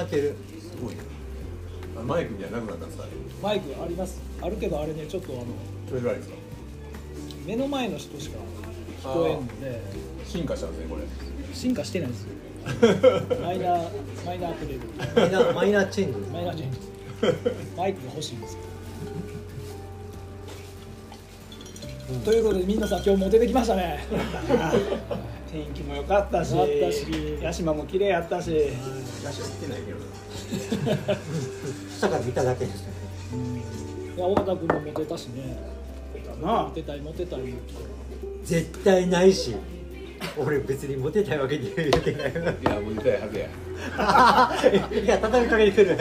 始まってる。すごいね。あマイクじゃなくなったんですか？マイクあります。あるけどあれねちょっとあのそれぐらいですか？目の前の人しか聞こえんので。進化したんですねこれ。進化してないです。よ マイナーマイナーアップデート。マイナーマイナーチェンジ。マイナーチェンジマイクが欲しいんです。よ、ということで皆さん今日も出てきましたね 天気も良かったし良かったし。屋島も綺麗やったし。ラシャ行ってないけど。な下から見ただけですいや尾形君もモテたしね。な。モテたいモテたい絶対ないし。俺別にモテたいわけには言うてないいやもう出たいはずや。いや畳みかけてくる。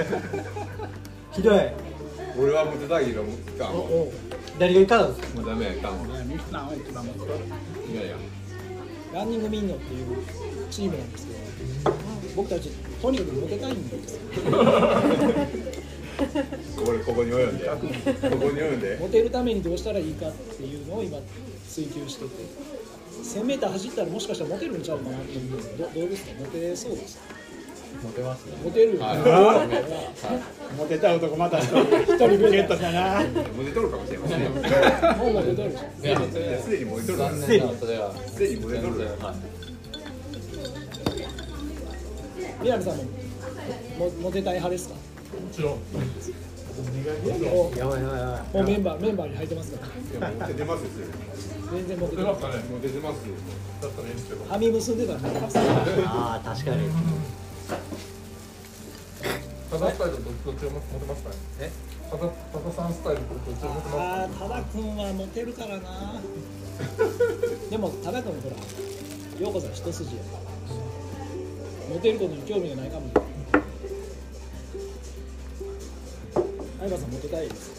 ひどい。俺はモテたいけど誰がいかんですかうダメやいかんもんいやいやランニングミンノっていうチームなんですけど僕たちとにかくモテたいんですよ。これここに及んで。ここに及んで。モテるためにどうしたらいいかっていうのを今追求してて 1000m 走ったらもしかしたらモテるんちゃうかなって思うんですけどどどうですか？モテそうですか？モテますね。モテるよね、はい。モテた男また一人。一人ゲットしたな。モテとるかもしれませんよ。もうモテとるすでにモテとるすでにモテとる南さんももモテたい派ですか？もちろん。もやばいやばいやうもうメンバーメンバーに入ってますから。いやモテてますよ全然モテてますてますよ。だったらいいんですけど。はみ結んでたああ確かにただスタイルとどっちをモテますかねえただたださんスタイルとどっちをモテますああ多田君はモテるからな。でも多田君ほら陽子さん一筋や。からモテることに興味がないかも。しれない相葉さんモテたい？です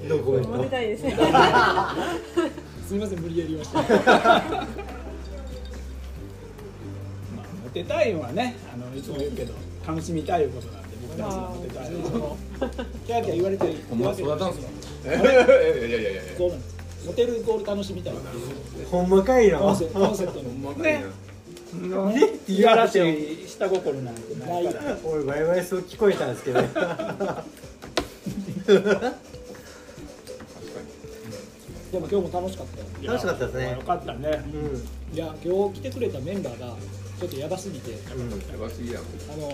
モテトたいですね。すみません無理やりました。まあモテたいのはねあのいつも言うけど楽しみたいいうことなんで僕たちのモテたいのはキャーキャー言われてるほんまわけじゃない。育たんすか？いやいやいやいやいやそうなんです。モテるイコール楽しみたいっていうほんまかいな。コンセコンセプトほんのまかいな。ね。いやらしい下心なんてないから俺ワイワイそう聞こえたんですけどでも今日も楽しかったよ。楽しかったですね。よかったね。うん。いや今日来てくれたメンバーがちょっとやばすぎて。うん。にやばすぎやんあの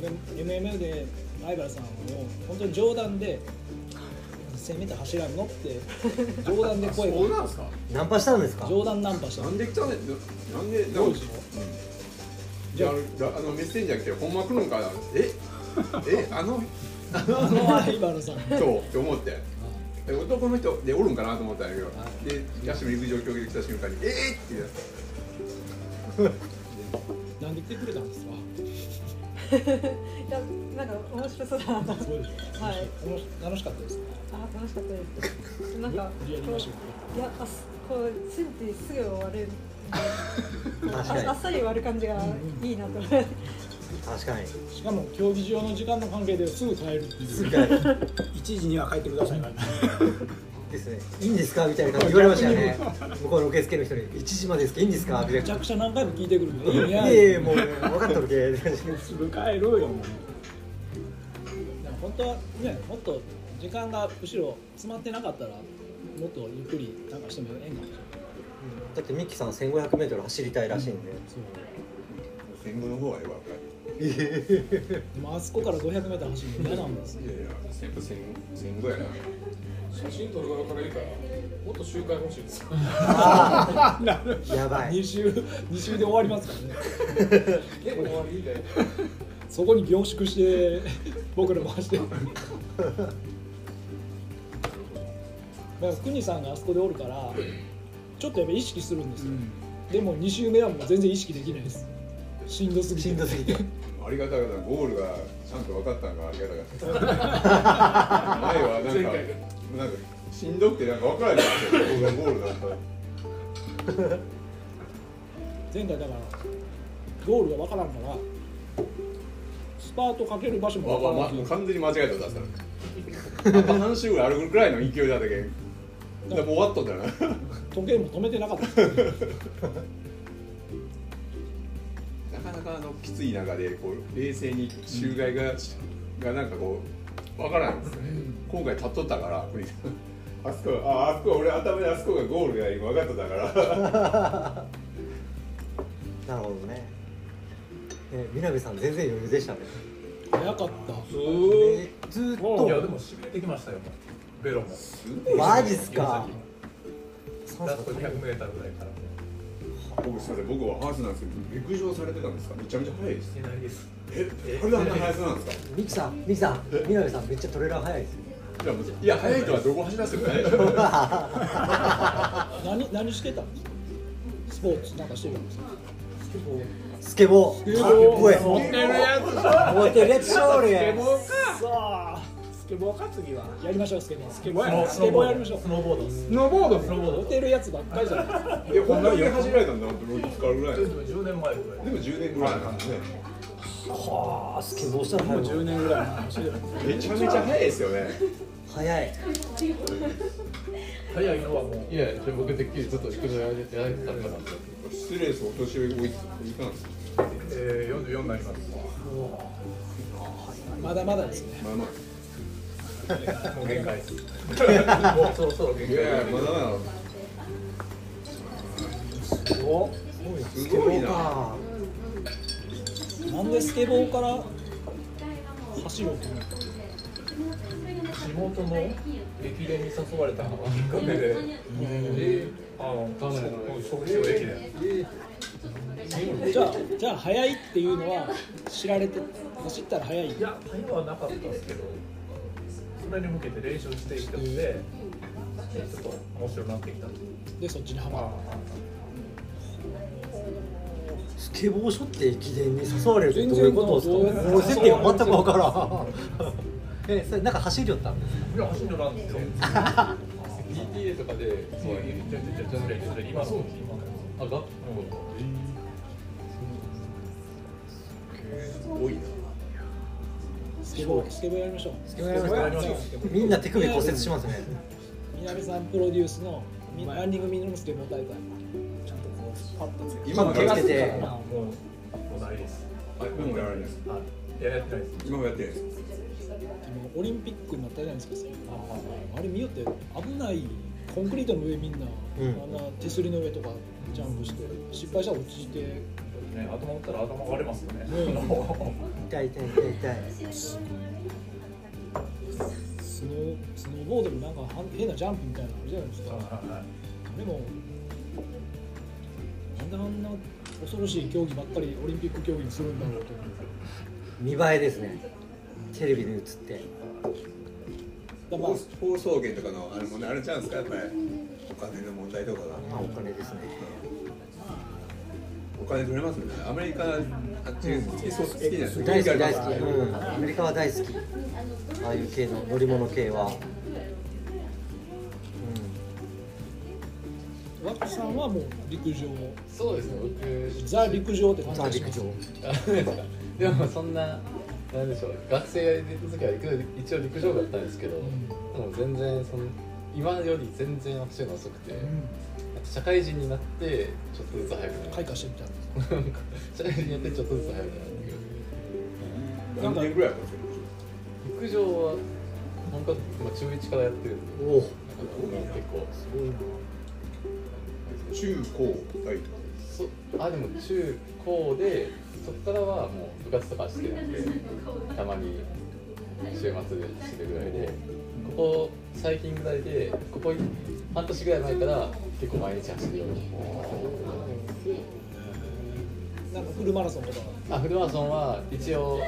俺 MM で相原さんを本当に冗談で「1000メーター走らんの?」って冗談で声が。そうなんすか？ナンパしたんですか？冗談ナンパした。なんで来たんねなんでどうでしょじゃああのメッセンジャー来てほんま来るんかなえ？え？あの？あの相原さん。そうって思って。で男の人でおるんかなと思ったんやけどでヤシも陸上競技で来た瞬間に「えー!」って言い出す なんで来てくれたんですか？いや、なんか面白そうだなと。はい。すごい楽し楽しかったですあ、楽しかったです。なんか、いや、あ、すこう、シンってすぐ終わる あっさり終わる感じがいいなと思って。確かに。うしかも競技場の時間の関係ですぐ帰るっていう。すかい1時には帰ってくださいからですね。いいんですか？みたいな感じ言われましたよね。向こうの受付の人。に1時までですか？いいんですか？みたいなめちゃくちゃ何回も聞いてくるんでいやいやもう分かっとるけ。すぐ帰るよもう本当はねもっと時間が後ろ詰まってなかったらもっとゆっくりなんかしてもええんかもしれない。だってミッキーさん 1500m 走りたいらしいんで。そう。戦後の方がよかっでもあそこから 500m 走るの嫌なんですよやいや戦後戦戦後やな。写真撮る側からいいからもっと周回欲しいです。やばい。2週2週で終わりますからね。結構終わりで。そこに凝縮して僕らも走って。るだから国さんがあそこでおるからちょっとやっぱ意識するんですよ、でも2周目はもう全然意識できないですしんどすぎて。しんどすぎて。ありがたかったゴールがちゃんと分かったのがありがたかった。前はなんかなんかしんどくてなんか分からなかったよ僕がゴールだった前回だからゴールがわからんからスパートかける場所もわわわからんしま完全に間違えた出したのあと半周ぐらいあるぐらいの勢いだったけん。でもう終わったんだよな。時計も止めてなかったかあのきつい中でこう冷静に周外が、がなんかこうわからないんですよね、今回立っとったから あそこああそこ俺頭であそこがゴールが今分かったから。なるほどね。え南さん全然余裕でしたね。早かったえずーっと。いやでもしびれてきましたよ。ベロも。マジっすか。ラスト 200m ぐらいから僕すいません僕は話なんですけど陸上されてたんですか？めちゃめちゃ速いです。してないですえこれであんな速さなんですか？ミキさんミキさん南さんめっちゃトレーラー早いですよ。いやもういや速いとはどこ走らせてない。でしょ何何してたんですかスポーツなんかしてたんですかスケボー。スケボー。声。持ってるやつ持ってるやつ勝利スケボーか。さあスケボーか次は。やりましょうスケボー。スケボーやスケボーやりましょう。スノーボード。スノーボードスノーボ持てるやつばっかりじゃない。ですかいや本当に走られたんだ本当ロード使うぐらいで10年前ぐらい。も10年ぐらいなんですね。はあスケボーしたらもう早い10年ぐらいの話でめちゃめちゃ速いですよね。早い。速いのはもう。いや、僕てっきりずっと陸上やられてやられてたのかなと失礼ですお年寄りおいくついかんですえー、44になります。まだまだですね。まあまあもう限界ですもうそろそろ限界いやまだまだおすごいなかなんでスケボーから走ろうと思った地元の駅伝に誘われたきっかけで、えー、あの、もう小中駅伝。じゃあじゃあ速いっていうのは知られて走ったら速い。いや、速はなかったんですけど、それに向けて練習していったので、ちょっと面白くなってきた。でそっちにはまるスケボーしょって駅伝に誘われるってどういうことですか？全く分からん えそれなんか走りよったんですかいや、走るのなんですよ。PTA とかで、そういう、ちょちょちょちょちょ今そうです、今。あ、が、多いなスケボースケボーやりましょう。スケボやりましょう。やりましょう。みんな手首骨折しますね。南さんプロデュースのみランニングミニのスケボー大会ちゃんとこうパッとつけて。今もやってて。てもう、もうないです。あ今もやられないですや、やってないです。今もやってないです。オリンピックになったじゃないですかあれ見よって危ないコンクリートの上みんな、うん。あんな手すりの上とかジャンプして失敗したら落ちてね、頭打ったら頭割れますよね。うん。痛い痛い痛い痛い。スノースノーボードになんか変なジャンプみたいなのあるじゃないですか。でもなんであんな恐ろしい競技ばっかりオリンピック競技にするんだろうと見栄えですね。テレビに映って。だからまあ放放送権とかのあれもねあれちゃうんですかやっぱり。お金の問題とかが。まあお金ですね。お金取れます？ねアメリカあっち好きそう好きじゃないですか大好き。大好き、うん、アメリカは大好き。ああいう系の乗り物系は、ワックさんはもう陸上。そうですね、僕、ザ陸上ってうん、感じザ陸上。でもそんな、なんでしょう、学生の時は一応陸上だったんですけど、でも全然その、今より全然走るの遅くて、あと社会人になって、ちょっとずつ速くなる。開花してみたいな社会人になってちょっとずつ速くなる何年ぐらいやっ陸上は本格まあ中1からやってるんでおお結構すごいな。中高大そあでも中高でそこからはもう部活とかしてなくてたまに週末で走るぐらいでここ最近ぐらいでここ半年ぐらい前から結構毎日走るように。なんかフルマラソンとか。あフルマラソンは一応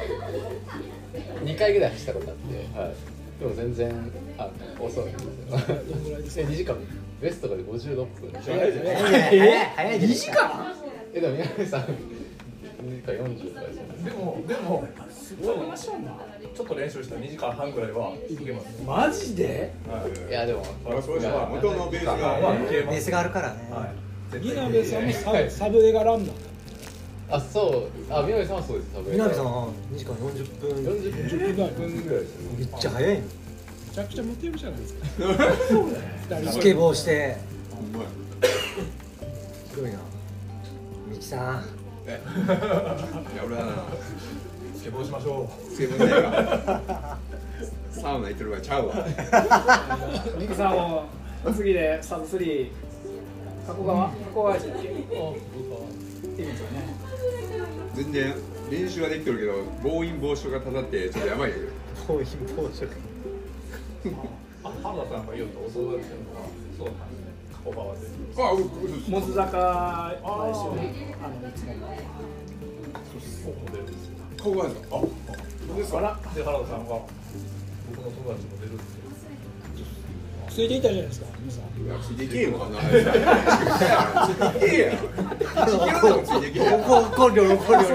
2回ぐらい走ったことあって、はい、でも全然あ遅いんですよ。どんぐらいですか？2時間。ベストがで56分。早いじゃない早い早い早い2時間えでも宮根さん2時間40とかですよねでも、でも、すごい。ちょっと練習したら2時間半ぐらいはいけます。マジで？はい。やでも。まあそうですね。元のベースが。はいいけますベースがあるからね、はい。ギナベさんもササブエガランナーあそう。あ宮根さんはそうです。多分南さんは2時間40分。40分ぐらい。ですねめっちゃ早いのめっちゃくちゃモテるじゃないですか。二人スケボーして。すごいな。ミキさんえいや俺はなスケボーしましょスケボーないわサウナ行ってる場合ちゃうわ。ミキさんも次でサブ3加古川？加古川市だっけ行ってね全然練習はできてるけど暴飲暴食がたたってちょっとやばいよ。暴飲暴食。うあ原田さんが言うとお相談してるのはそうなんですね加古川で。あうモズ坂毎週あのいつもここ出るんですよ顔があるんですか？あそうです。かで原田さんが僕の友達も出るんですよ。ついていたじゃないですか？皆さん。いやついていけよ。あんなついていけやついていけよ。怒るよ。怒るよ。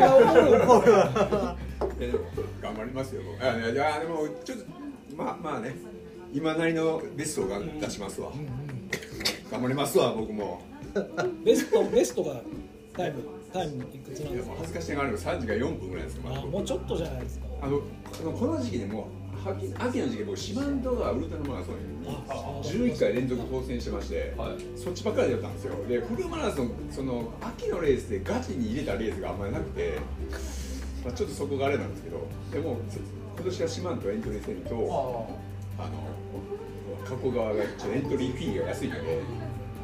怒るよ。いやでも頑張りますよ。僕いやいやでもちょっとまあまあね今なりのベストをが出しますわ。頑張りますわ僕も。ベストベストがタイムタイムいくつなんですか？もう恥ずかしながらの三時が四分ぐらいですよ。まもうちょっとじゃないですか。あのこの時期でもう秋秋の時期僕四万十川ウルトラマラソンにあ11回連続当選してまして、はい。そっちばっかりだったんですよ。でフルマラソンその秋のレースでガチに入れたレースがあんまりなくて、まあ、ちょっとそこがあれなんですけどでも今年は四万十エントリーせんとあの加古川がちょっとエントリーフィーが安いので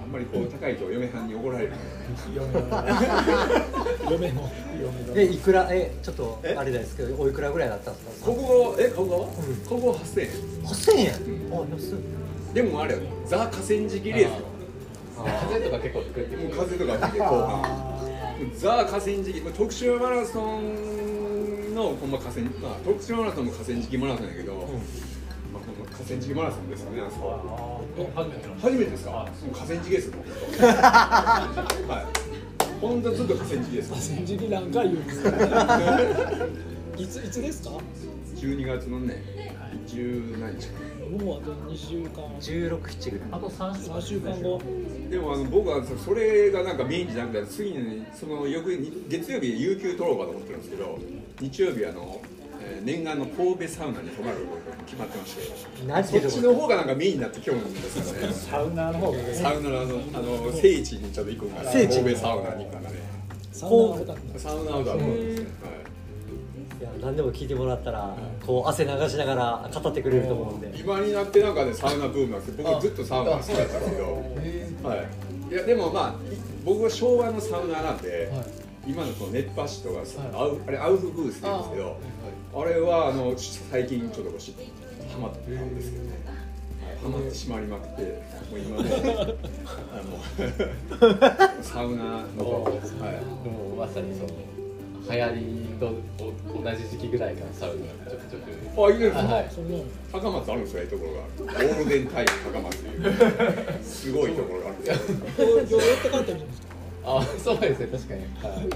あんまりこう高いと嫁はんに怒られる。嫁の えいくら？えちょっとあれですけどおいくらぐらいだったんですか？ここがえ加古川、加古川8000円。8000円？あ安い。でもあれよザ河川敷レースよ。風とか結構吹くってもう風とか吹いて後半。ザ河川敷まあ徳島マラソンのほんま河川まあ徳島マラソンも河川敷マラソンやけど、まあ、この河川敷マラソンですよねあそこ。初めての初めてですか？もう河川敷ですもん。はい。本当ずっと河川敷です千時期なんか言うんですよいついつですか？12月のね10何日か。もうあと2週間。167ぐらいあと3週3週間後。でもあの僕はそそれがなんかメインじゃなくて次にその翌に月曜日有給取ろうかと思ってるんですけど日曜日あの、えー念願の神戸サウナに泊まる決まってまして。そっちの方がなんかメインになって今日なんですからね。サウナーの方が。ねサウナのあのあの聖地にちょっと行くんから。聖地。神戸サウナに行くからね。サウナホタルサウナアウトですね、いや何でも聞いてもらったらこう汗流しながら語ってくれると思うんで。はい、今になってなんかねサウナブームなんですけど僕ずっとサウナ好きだったんですけど。はい、いやでもまあい僕は昭和のサウナーなんで、今のその熱波師とかさ、アウあれアウフグースって言うんですけどあれはあの最近ちょっとこうしハマってたんですけどね、はい、ハマってしまいまくってもう今ね あの サウナの、はい、でもまさにその流行りとお同じ時期ぐらいからサウナちょくちょく。あいいですか、高松あるんですよ、ええところが。ゴールデンタイム高松っていう。すごいところがあるんですよ。あそうですね。確かに、はい、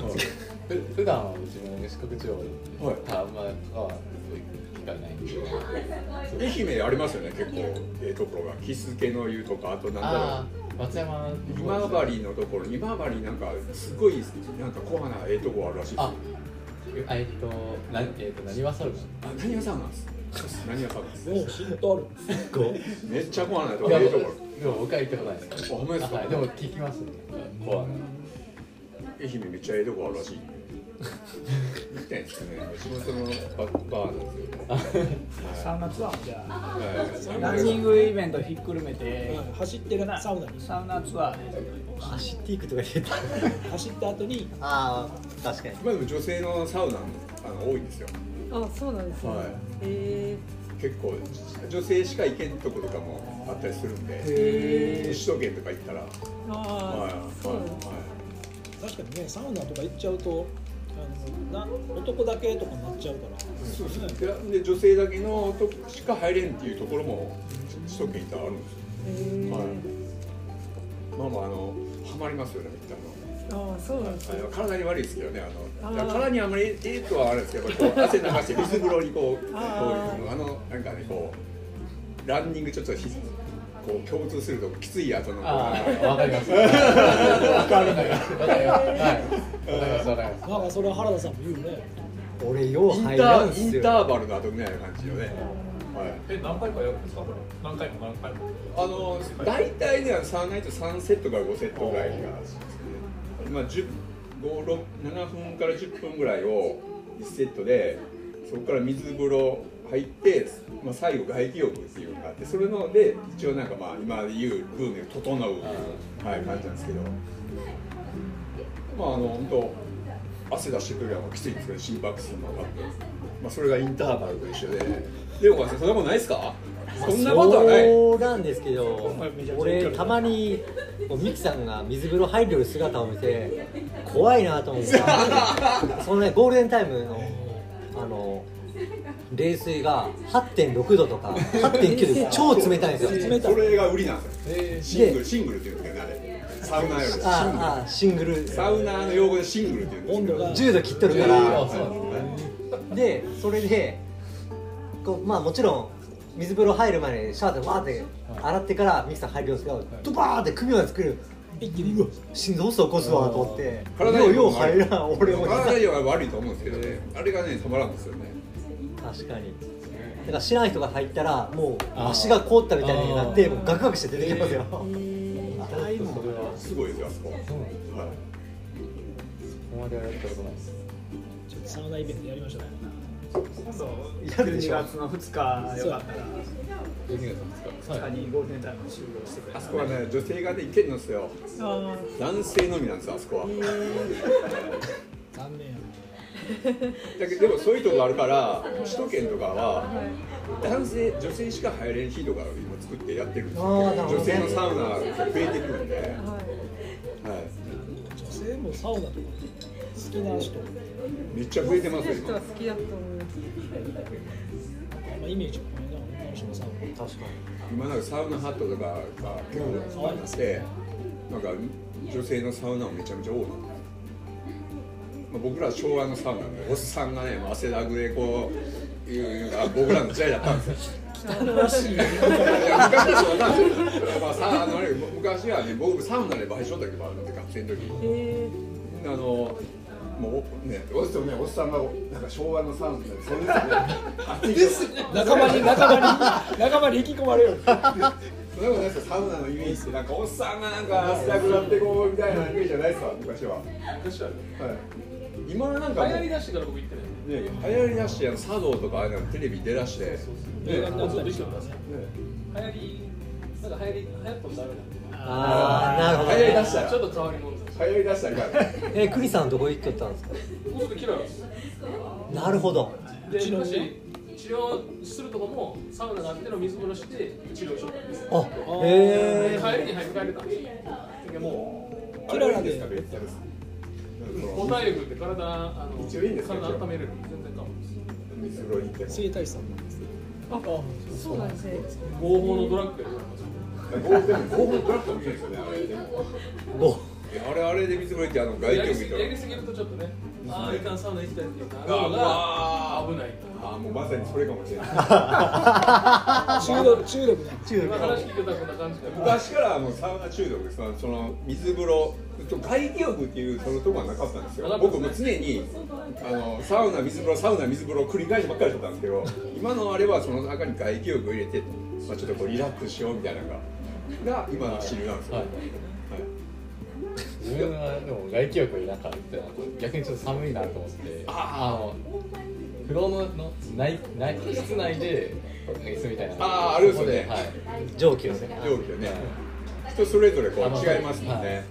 ふ普段はうちも四国地方で、はい。あんまは聞かない愛媛ありますよね、結構ええところが。木付の湯とか、あとなんだろああ松山う。今治のところ、今治なんかすごいなんかコアなええとこあるらしいですえっとなえっと何はサウナあ、何屋さんなんです。何屋さんなんです。もう仕事あるめっちゃコアなとこいやええところ。でも僕は行ったことないですあほんまですか？はい、でも聞きますねコアな愛媛めっちゃええとこあるらしい。行きたいんですよね。地元のババーなんですよ。サウナツアーもじゃあはい。ランニングイベントひっくるめてはい走ってるサウナにサウナツアーで走っていくとか言ってた走った後に。ああ確かに。今でも女性のサウナもあの多いんですよ。あそうなんですね、はい。へ結構女性しか行けんとことかもあったりするんでえ首都圏とか行ったら、はい。ああそうなんですは確かにねサウナとか行っちゃうとあのな男だけとかになっちゃうから。い、そうですね。でで女性だけの男しか入れんっていうところも首都圏行ったらあるんですよ、はい。まあまああのハマりますよね行ったのああそうなんですね。体に悪いですけどねあの体にあんまりええとはあるんですけどこう汗流して水風呂にこうこうあいうあのなんかねこうランニングちょっとひこう共通するときつい後のこうあなんかあわかります。わかるねわかります。はい。わかりますわかりますなんかそれは原田さんも言うね俺よう入らんすよーインターバルの後みたいな感じよねはいえ何回かやる。んですかこれ何回も何回もあの大体ねサウナイト3セットから5セットぐらいがまあ10 5 6 7分から10分ぐらいを1セットでそこから水風呂入って、まあ、最後外気浴っていうのがあってそれので一応なんかまあ今で言うブームで整う、はい、感じなんですけど。まああの本当汗出してくるのはきついんですけど心拍数も上がって、まあ、それがインターバルと一緒で。でもそんなことないですか？そんなことはない。そうなんですけど俺たまにミキさんが水風呂入る姿を見て怖いなと思って そのねゴールデンタイムのあの冷水が8.6度とか8.9度超冷たいんですよ。冷たい。それが売りなんですよ。シングルシングルっていうんですけどねあれ。サウナーより。シングああシングル。ルサウナーの用語でシングルっていうんですけど温度が。10度切っとるかあらでそれでこうまあもちろん水風呂入る前にシャワーでわーって洗ってからミキさん入るんですけどドバーって首まで作る。一気に。うわ心臓起こすわと思って。体ようよう入らん俺も。体には悪いと思うんですけどね。あれがねたまらんですよね確かに。だから知らない人が入ったらもう足が凍ったみたいになってもうガクガクして出てきますよ。だいぶそれはすごいですよあそこはいここまではやったことないです。ちょっとサウナイベントやりましょうね今度やるでしょ12月の2日よかったら12月の2 2日にゴールデンタイム終了してくれあそこはね女性がね行けるんですよ。あ男性のみなんですよあそこは だけどでもそういうとこがあるから首都圏とかは男性女性しか入れん日とかを今作ってやってるんですよ。女性のサウナが増えてくるんで、はい、はい女性もサウナとか好きな人。めっちゃ増えてますよ今。好きだと思いイメージがね女の人もサウナ確か今なんかサウナハットとかが結構ありましてなんか女性のサウナもめちゃめちゃ多い。な、まあ、僕ら昭和のサウナでおっさんがね汗だくでこういうのが僕らの時代だったんですよ。汚らしいいや昔はそうなんですよ、まあ、さあのね昔はね僕サウナでバイトしとったけどあの学生の時。え。あのもうねおっさんねおっさんがなんか昭和のサウナでそれです。ね仲間に仲間に仲間に引き込まれるそんなことないですよサウナのイメージってなんかおっさんがなんか汗だくなってこうみたいなイメージじゃないですか昔は、はい、昔はね今はなんかもう流行りだしてから僕行ってないね流行りだしてあの茶道とかああいうのテレビ出だして。ね。映画になったりしてます。流行りなんか流行り流行ったもダメなんでああなるほど、流行りだしたら。ちょっと変わり者。です流行りだしたかん。ね えクリさんどこ行っとったんですか？僕ちょっと嫌いなんです。なるほど。で昔治療するとこもサウナがあっての水風呂して治療しとったんですあへえ帰りに入って帰れたんですよ。でもキララで。すかめっちゃです五体力って体あの一応いいんですか体温めれる。全然構わないです水風呂に行って体師さんなんですあそうなんですね合法のドラッグやからゴーでもゴードラッグもいいですよねあれ。でもおえあれあれで水風呂行ってあの外気浴見たやりすぎるとちょっとねああいかんサウナ行きたいっていうかああ危ないあもうまさにそれかもしれない。中毒中毒ね。中今話聞いてたらこんな感じで昔からもうサウナ中毒です。その水風呂。外気浴っていうそのとこはなかったんですよ。僕も常にあのサウナ水風呂サウナ水風呂を繰り返しばっかりしてたんですけど今のあれはその中に外気浴を入れて、まあ、ちょっとこうリラックスしようみたいなのがが今の主流なんですよ、はい自分はでも外気浴になんかって逆にちょっと寒いなと思って。あの風呂のの内内室内で椅子みたいなあーあるんですよねはい。上級ですね。容器をね。人それぞれこう違いますもんね、はい。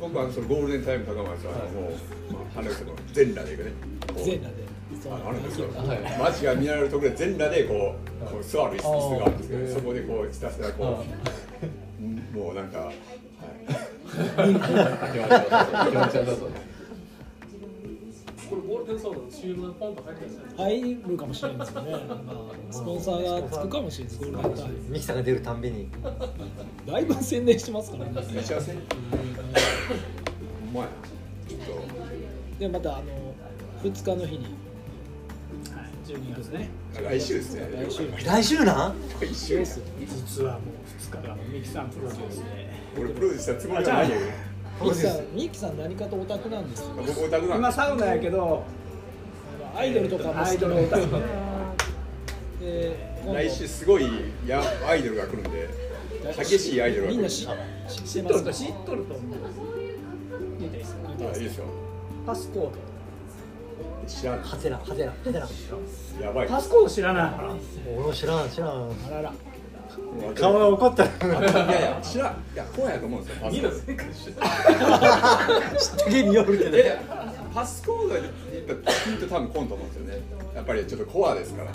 僕はそのゴールデンタイム高松はあのもう、まあ、花その全裸で行くね。こう。全裸で。ああるんです。よ、はい。マジが見られるところで全裸でこうこう座る椅子があるんですけどそこでこうひたすらこうもうなんか、これゴールデンサウナの CM がポンと入ってるんですよ入るかもしれないですよね、まあ、スポンサーがつくかもしれないですゴールデンタイムミキさんが出るたんびに。だいぶ宣伝してますからね。めちゃせんほんまやなちょっとでまたあの2日の日に12月ね。来週ですね。来週来週。なん来週ですよ。実はもう2日がミキさんプロデュースで俺プロデュースしたつもりはないよ。ミキさんミキさん何かとオタクなんですよ僕オタクなんで今サウナやけどアイドルとかも好きアイドル。オタク。来週すごいやアイドルが来るんで激しいアイドルが来るみんな知知ってますか？知っとると思ういいですか言っていいですよ。パスコード。知らん。ハテナハテナハテナやばい。パスコード知らない。俺も知らん知らん。あらら顔が怒った。いやいや知らん。いやこうやと思うんですよパスコード。家によるけどえパスコードで言ったらピンと多分コンと思うんですよね。やっぱりちょっとコアですから。はい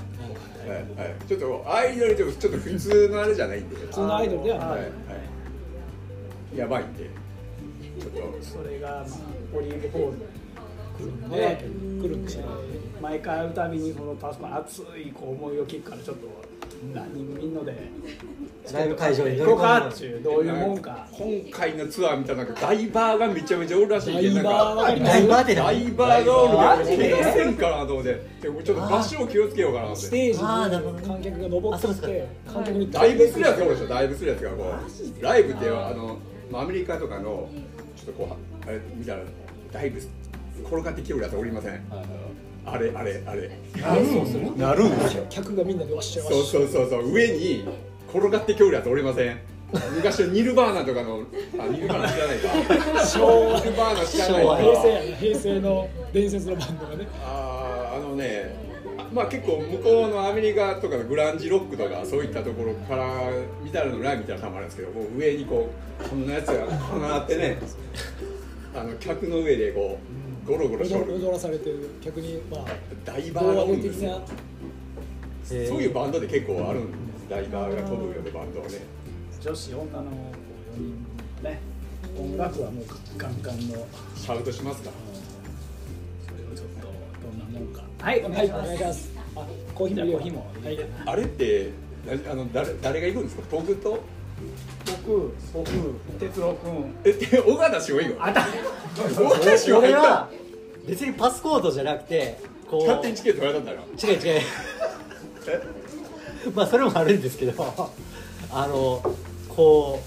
はい。ちょっとアイドルでもちょっと普通のあれじゃないんで。普通のアイドルではない、はいはい。やばいんで。ちょっと。それが、まあ、オリーブホール。まだ来るんですよ毎回会うたびにこのパスコード熱いこう思いを聞くからちょっと何人みんなで。ライブ会場に乗り行こうかっちゅうどういうもんか。今回のツアー見たらなんかダイバーがめちゃめちゃおるらしいけどなんダイバーダイバーってダ何イバーがおるからマジで？怪我せんかなと思ってでもちょっと場所を気をつけようかなって。ステージに観客が登ってきあそうでて観客にダイブするやつがおるでしょ？ダイブするやつがこう。ライブってあのまあアメリカとかのちょっとこうあれ見たらダイブ転がってきよるやつおりませんあれあれあれ。なるんですよ客がみんなでわっしゃいわっそうしゃい。そうそうそう上に転がってきよるやつおりません。昔のニルバーナとかのあニルバーナ知らないか。昭和。ニルバーナ知らないか。平成やな平成の伝説のバンドがね。あーあのねあまあ結構向こうのアメリカとかのグランジロックとかそういったところから見たらのライブみたいなのたまるんですけどこう上にこうこんなやつがこうなってね。あの客の上でこうゴロゴロ踊踊らされてる。客にまあダイバーがおるん的ですよなそういうバンドで結構あるんですダイバーが飛ぶようなバンドはね。女子女の4人ね。音楽はもうガンガンの。シャウトしますか。それをちょっとどんなもんか。はいお願はいいします。お願いします。あコーヒーもはい。あれってなあの誰誰が行くんですか？僕と？僕僕哲郎君えって 尾形翔以外あた俺は別にパスコードじゃなくてこう勝手にチケット取られたんだよ違う違う。まあそれもあるんですけどあのこ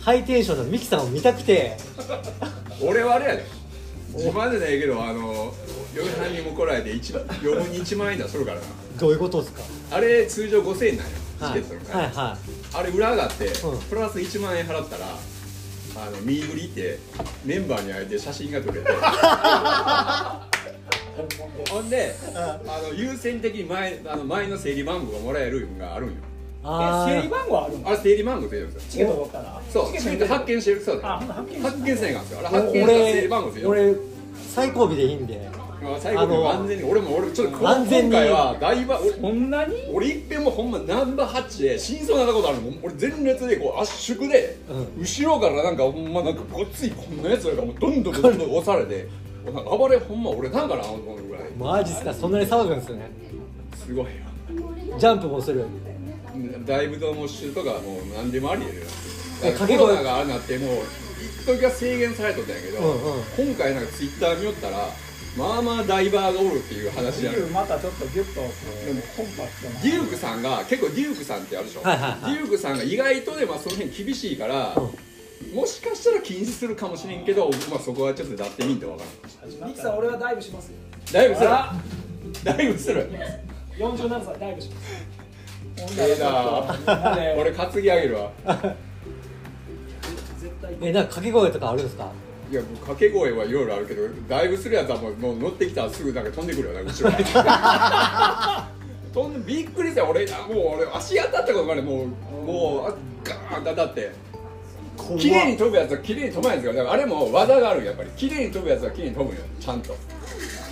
うハイテンションなミキさんを見たくて。俺はあれやで。自慢じゃないけどあの嫁さんにも来られて一番余分に1万円出しとるからな。どういうことですか？あれ通常5000円なんよチはいケットの価格はいはあれ裏があって、うん。プラス1万円払ったらあのミーグリってメンバーに会えて写真が撮れて。ほんであの優先的に前あの前の整理番号がもらえるのがあるんよ。あ整理番号あるのあれ整理番号って言うんですよ。チケット取ったら。そうチケット発見してるそう発見してる。発見せんですよ。あれ発見したら整理番号って俺言う俺最後尾でいいんで。まあ最後の安全に俺も俺ちょっと今回はだいぶ俺こんなに俺いっぺんもほんまナンバー8で死にそうになったことあるの俺前列でこう圧縮で、う後ろからなんかほんまなんかごっついこんなやつらがもうどんどんどんどん押されて暴れほんま俺なんかな思うぐらい。マジっすか？そんなに騒ぐんですね。すごいよ。ジャンプもするライブとモッシュとかもう何でもありでえコロナがあれなってもう一時は制限されとったんやけど、うんうん。今回なんかツイッター見よったらまあまあダイバーがおるっていう話やビールまたちょっとギュッとこうコンパクトなデュークさんが結構デュークさんってあるでしょ、はいはいはい。デュークさんが意外とでまあその辺厳しいから、もしかしたら禁止するかもしれんけど、まあ、そこはちょっとだってみんとわからん。ミキさん俺はダイブします。よだいぶする？あだいぶする？47歳ダイブします。ええなで俺担ぎ上げるわ。絶対。えなんか掛け声とかあるんですか？いやもう掛け声はいろいろあるけどだいぶするやつはもうもう乗ってきたらすぐなんか飛んでくるよな後ろに。飛んでびっくりしたよ。俺あもう俺足当たったことまでもうもうあガーン当たって。綺麗に飛ぶやつは綺麗に飛ばないんですよ。だからあれも技がある。んやっぱり綺麗に飛ぶやつは綺麗に飛ぶんよ。ちゃんと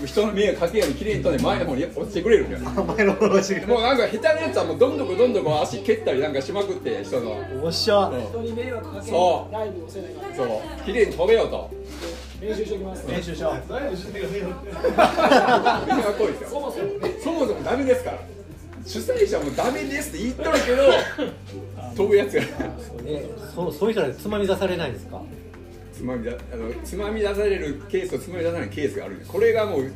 人の迷惑かけんように綺麗に飛んで前の方に落ちてくれるんよ。前の方してもうなんか下手なやつはもうどんどこどんどこ足蹴ったりなんかしまくって人のおっしゃう。ん人に迷惑かけそライブをせないからそう。綺麗に飛べよと。練習しておきます。練習しよう。みんなこいですよそもそもね。そもそもダメですから。主催者もダメですって言っとるけど 飛ぶやつがえそそういう人はつまみ出されないんですか？つまみだあのつまみ出されるケースとつまみ出さないケースがある。これがもうも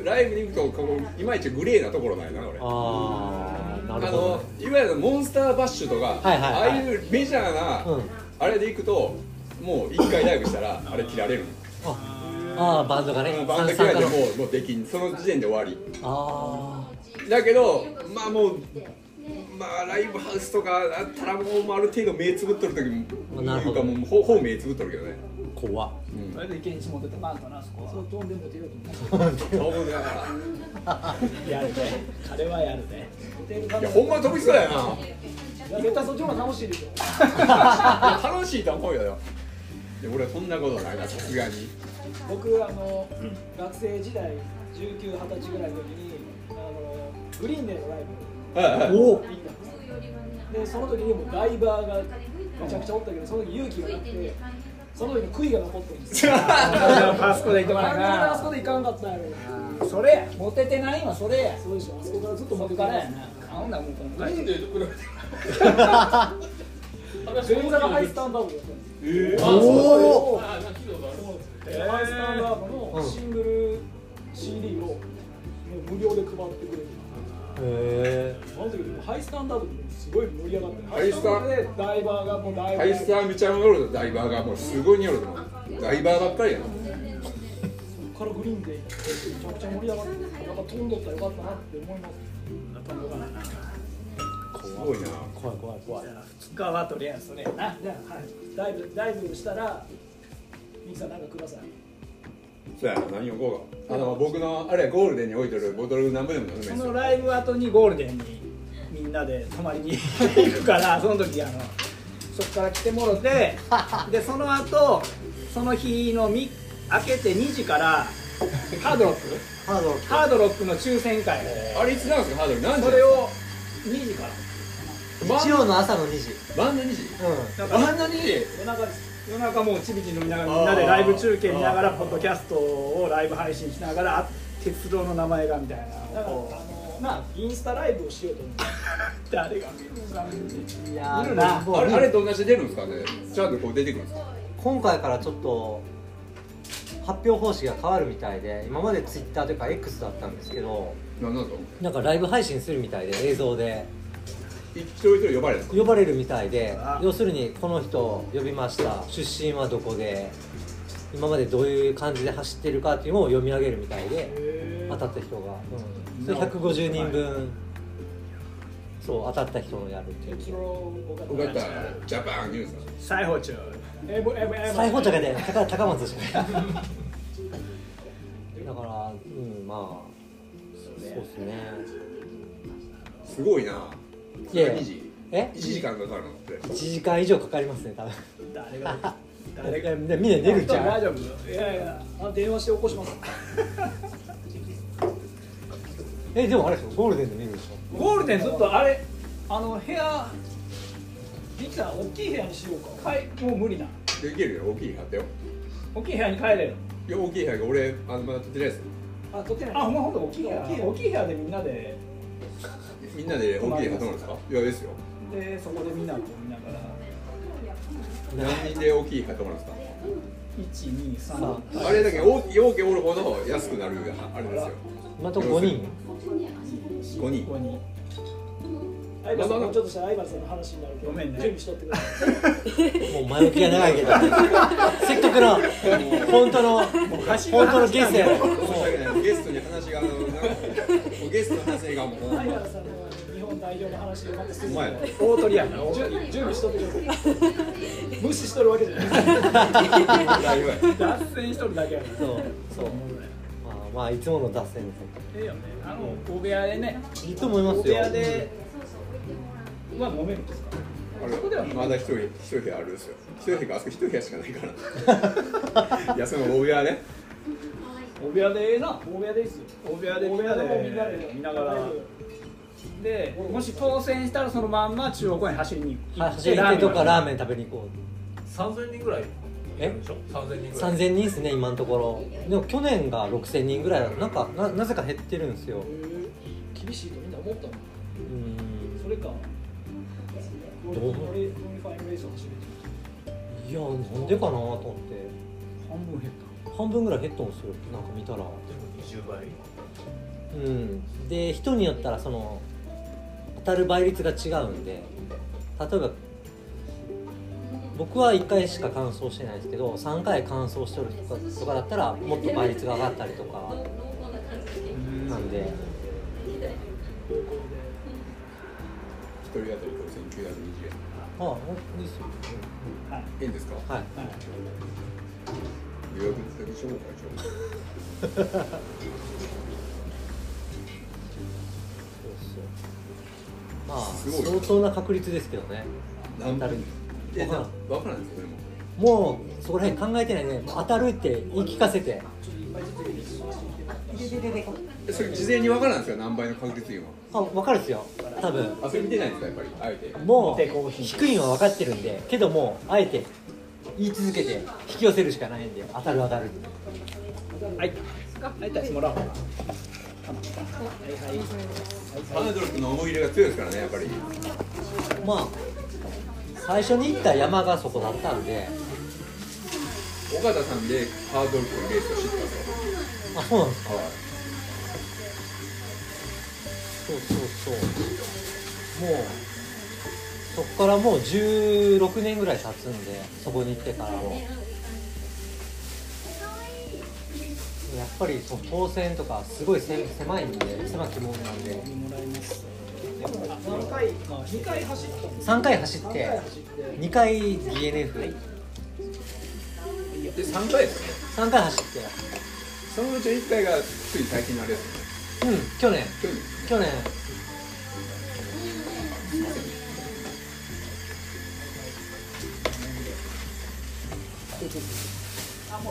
うライブに行くとここいまいちグレーなところなんやな俺。ああなるほど、あのね、いわゆるモンスターバッシュとか、はいはいはい。ああいうメジャーな、うん。あれで行くともう一回ライブしたらあれ切られる。ああーバンドがねバンド切られてもうもうできん。その時点で終わり。あだけどまあもうまあライブハウスとかだったらもうある程度目つぶっとる時もいうかもうほほぼ目つぶっとるけどね怖。っうん。それで池に持っててまあかなそこは。そう飛んでも出ようと思うそうだかやるね彼はやるねいやほんま飛びそうやな。絶対そっちの方が楽しいでしょ楽しいと思うよ。いや俺はそんなことないなさすがに。僕あの学生時代19、20歳ぐらいの時にあのグリーンデーのライブ。はいはい。でその時にもうダイバーがめちゃくちゃおったけどその時勇気がなくてその時の悔いが残ってるんですよ。あそこで行ってもらなんうなで俺あそこで行かんかったんやろ。それやモテてないわそれや。そうでしょ。あそこからずっとそ持ってからやなあほんならもうこのなんで比べて前座がハイスタンダードだ。ったんですえー。おーあなんか聞いたことあるでハイスタンダードのシングル CD を無料で配ってくれてへその時でもハイスタンダードですごい盛り上がってハイスタハでダイバーがもうダイバーハイスターめちゃ乗るダイバーがもうすごいに乗るの。ダイバーばっかりやなそこからグリーンでめちゃくちゃ盛り上がってやっぱ飛んどったらよかったな。って思いますすごいな。怖い怖い怖い。2日はとりあえずそれやなじゃあはいダイブダイブしたらミキさんなんかくださいそうやな何をこうか。あの僕のあれゴールデンに置いてるボトル何本でも飲めそますよ。のライブ後にゴールデンにみんなで泊まりに 行くからその時あのそこから来てもろてでその後その日のみ明けて2時からハードロック？ハードハードロックの抽選会。あれいつなんですかハードル何時それを2時から。日曜の朝の2時。晩の2時？うだから晩の2時？夜中です夜中もうちびち飲みながらみんなでライブ中継見ながらポッドキャストをライブ配信しながらあ鉄道の名前がみたいな。だからあのまあインスタライブをしようと思って 誰が見るかんいやー見るな。あれあれどんなして出るんですか？ねちゃんとこう出てくるんですか？今回からちょっと発表方式が変わるみたいで今までツイッターというか X だったんですけどなんなんとなんかライブ配信するみたいで映像で一人一人呼ばれるんですか呼ばれるみたいであ要するにこの人呼びました。出身はどこで今までどういう感じで走ってるかっていうのを読み上げるみたいで当たった人が、うん、それ150人分。そう当たった人のやるっていう。それを僕は分かったジャパンニュース。か裁縫中エブエブエブ裁縫茶がね高高松しかないだからうんまあ。そうですね。すごいないやいや2時？え？1時間かかるのって。1時間以上かかりますね多分。誰が 誰がみんな出るんちゃう大丈夫いやいやあ電話して起こします。えでもあれでしょ？ゴールデンで見るでしょ？ゴールデンずっとあれあの部屋ミキさん大きい部屋にしようか。はい。もう無理なできるよ。大きい買ったよ。大きい部屋に帰れるいや大きい部屋が俺あのまだ撮ってないですあ撮ってない。あほんま？ほんと？大きい部屋大きい部屋。大きい部屋でみんなでみんなで大きい部屋買ったんです。かいやですよ。でそこでみんなこう見ながら。何人で大きい買ってもらうんですか？123あれだけ大きい大きいおるほど安くなるあれですよ今のとこ5人5人ここに相葉さんもうちょっとしたら相葉さんの話になるけどごめんね準備しとってくださいもう前置きが長いけどせっかくの本当の本当のゲストやゲストに話があのゲストの話がもう日本代表の話でまた大鳥やな。大準備しとって 無視しとるわけじゃない。脱線しとるだけやそうそう。まあまあいつもの脱線でええよね。あの大部屋でねすいいと思いますよ。大部屋では飲めるんですか？まだ一人一部屋あるんですよ。一部屋あそこ一部屋しかないから。いやその大部屋ね。大部屋でええな。大部屋でいいっすよ。大部屋でみんなで。見ながらでもし当選したらそのまんま中央公園走りに行走り行ってとかラーメン食べに行こ3000人ぐらい。え？でしょ3000人うぐらい。3000人ですね今のところ。でも去年が6000人ぐらいだ。なんかななぜか減ってるんですよ。厳しいとみんな思ったのうん。それか。どう？ノリノリファインレースを走る。いやなんでかなと思って。半分減っ半分ぐらい減ったんですよ。なんか見たら。でも20倍。うん。で人によったらその当たる倍率が違うんで例えば僕は1回しか乾燥してないですけど3回乾燥してるとかとかだったらもっと倍率が上がったりとかなんで。一人当たりこれ1920円。ああいいっすよ、はいいいんですか？はい。はい。予約だけしようか一応そうまあすごい相当な確率ですけどね。何当たる。分からないんですも。うそこら辺考えてないね。もう当たるって言い聞かせて。えそれ事前に分からないんですか何倍の確率いうのあ分かるっすよ。多分。あそれ見てないんですかやっぱり。あえて。もうう低いのは分かってるんで。けどもうあえて言い続けて引き寄せるしかないんで当たる当たるはい。はいタイツもらおうはいはい。ハードロックの思い入れが強いですからねやっぱり。まあ最初に行った山がそこだったんで。岡田さんでハードロックのレースを知ったんですよあそうなんですか。はい。そうそうそう。もうそこからもう16年ぐらい経つんでそこに行ってからもやっぱりその当選とかすごいせ狭いんで狭き門なんで。でも何回まあ2回走った3回走っ3て回走って2回 DNF3 で3回ですね。回走って。そのうち1回がつい最近のあれですねうん去年。去年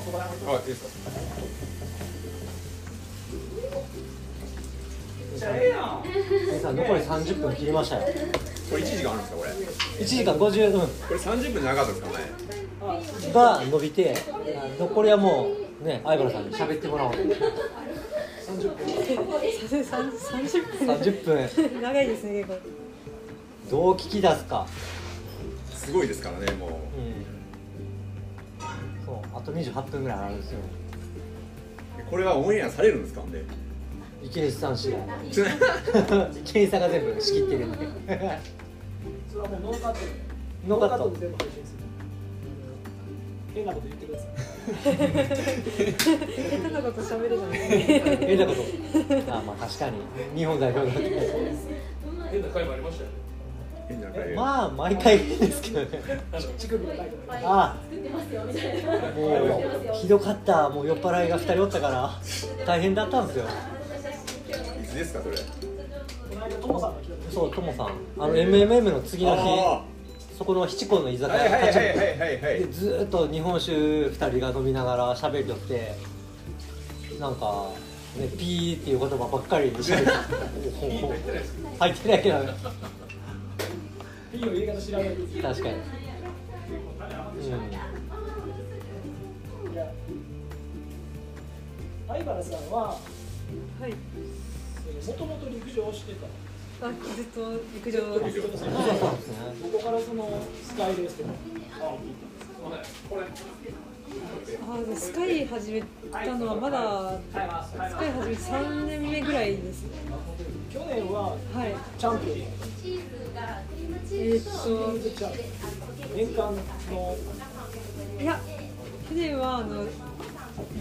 去年あもうそこらあいいですか。じゃあええやん皆さん残り30分切りましたよ。これ1時間あるんですかこれ。1時間50分。これ30分長かったですか前が伸びて残りはもうね相原さんに。喋ってもらおう。さすがに三30分。30分。長いですね結構。どう聞き出すか。すごいですからねもう。うんあと28分ぐらいあるんですよ。これはオンエアされるんですか？ほんで。池西さん次第池西さんが全部仕切ってるんで。それはもうノーカットでノーカットで全部配信する変なこと言ってください。下手なこと。喋れない変なこと。あまあ確かに。日本代表だって変な回もありましたよねまあ毎回ですけどね。ああもうひどかった。もう酔っ払いが2人おったから。大変だったんですよ。いつですかそれ？そうともさん。あの MMM の次の日。あそこの七甲の居酒屋でずーっと日本酒2人が飲みながら喋りよって。なんか、ね、ピーっていう言葉ばっかり喋って。入ってないけどいいよ言い方知らないで確かに、いや相原さんははい。もともと陸上をしてた。あずっと陸上。ですねここからそのスカイレースとかあでスカイ始めたのはまだスカイ始めて3年目ぐらいですね。去年ははい。チャンピオンえー、っシリーズチャンピオン年間のいや去年はあの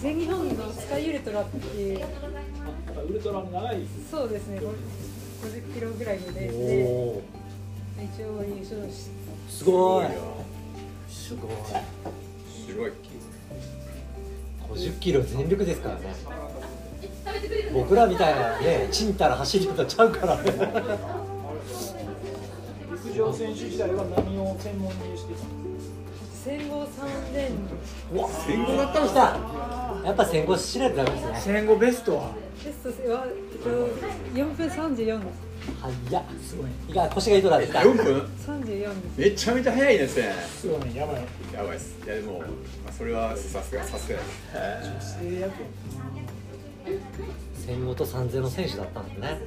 全日本のスカイユルトラっていうあウルトラの長いそうですね50キロぐらいのレースで一応優勝しすごいすごいすごいすごい50キロ全力ですからね僕らみたいなねちんたら走り方ちゃうからね上選手時代は何を専門にしてたん戦後3年戦後だったんで。すかやっぱ戦後しないとダメですね。戦後ベストは？テストはえっと4分34です早っ。すごい。いや腰が痛かった。4分？34ですめちゃめちゃ早いですねすごいねやばい。やばいです。いやでも、まあ、それはさすがさすがです制約戦後と3000の選手だったんですね。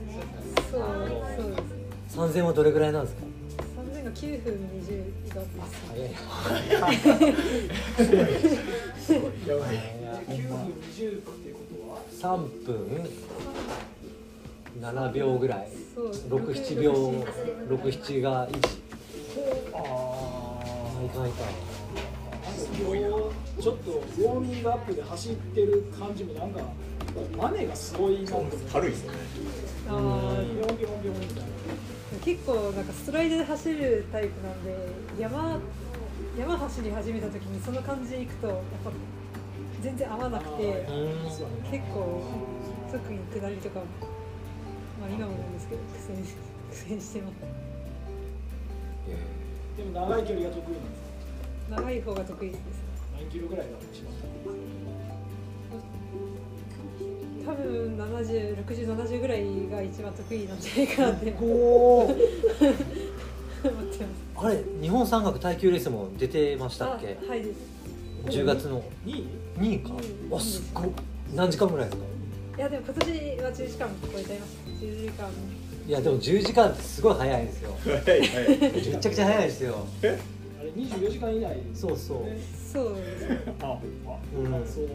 そうそうです。3000はどれぐらいなんですか？3000が9分20だったんです早いやばい9分20っていうことは3分7秒ぐらいそう67秒67が1あいかんいかんあちょっとウォーミングアップで走ってる感じもなんかバネがすごい軽いですよねあピーョンピョンピョンみたいな結構なんかストライドで走るタイプなんで山山走り始めた時にその感じでいくとやっぱ全然合わなくてうん結構特に下りとかまあ今もなんですけど苦戦し苦戦してます。でも長い距離が得意なんです長い方が得意です。何キロぐらいが一番多分706070ぐらいが一番得意なんじゃないかなって思ってます。あれ日本山岳耐久レースも出てましたっあけはいです。10月の2位2位か。わすっごい。何時間ぐらいですか？いやでも今年は10時間超えちゃいました10時間。いやでも10時間ってすごい早いんですよ。はいはい。めちゃくちゃ早いですよ。あれ24時間以内。そうそう、ねそうですああうん。そううん、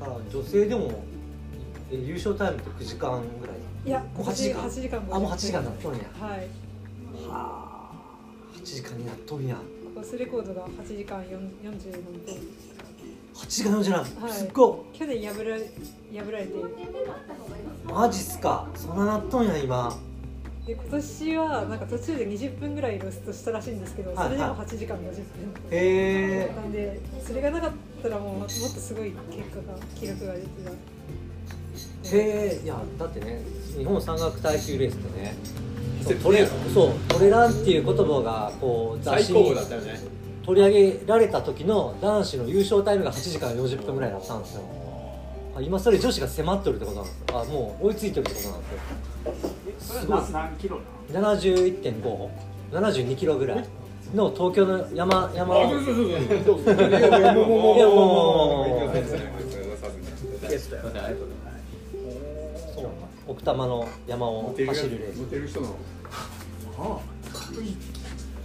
だから女性でもえ優勝タイムって9時間ぐらい？いやもう8時間？8時間あもう8時間なっとんやはい。はあ8時間になっとんや。コースレコードが8時間4 40何分。8時間40分、はい。すっご去年破られ破られて。いマジっすか？そんななっとんや今。で今年はなんか途中で20分ぐらいロストしたらしいんですけどはいそれでもはい8時間50分。へえ。なんでそれがなかったらもうもっとすごい結果が記録が出てたへえいやだってね日本山岳耐久レースってねそうトレそうトレランっていう言葉がこう雑誌に峰だったよね。取り上げられた時の男子の優勝タイムが8時間40分ぐらいだったんですよ。あ今それ女子が迫っとるってことなんですよ。あもう追いついてるってことなんですよ。それは何キロなの？71.572キロぐらいの東京の山山。を奥多摩の山を走るレース。モテる人の。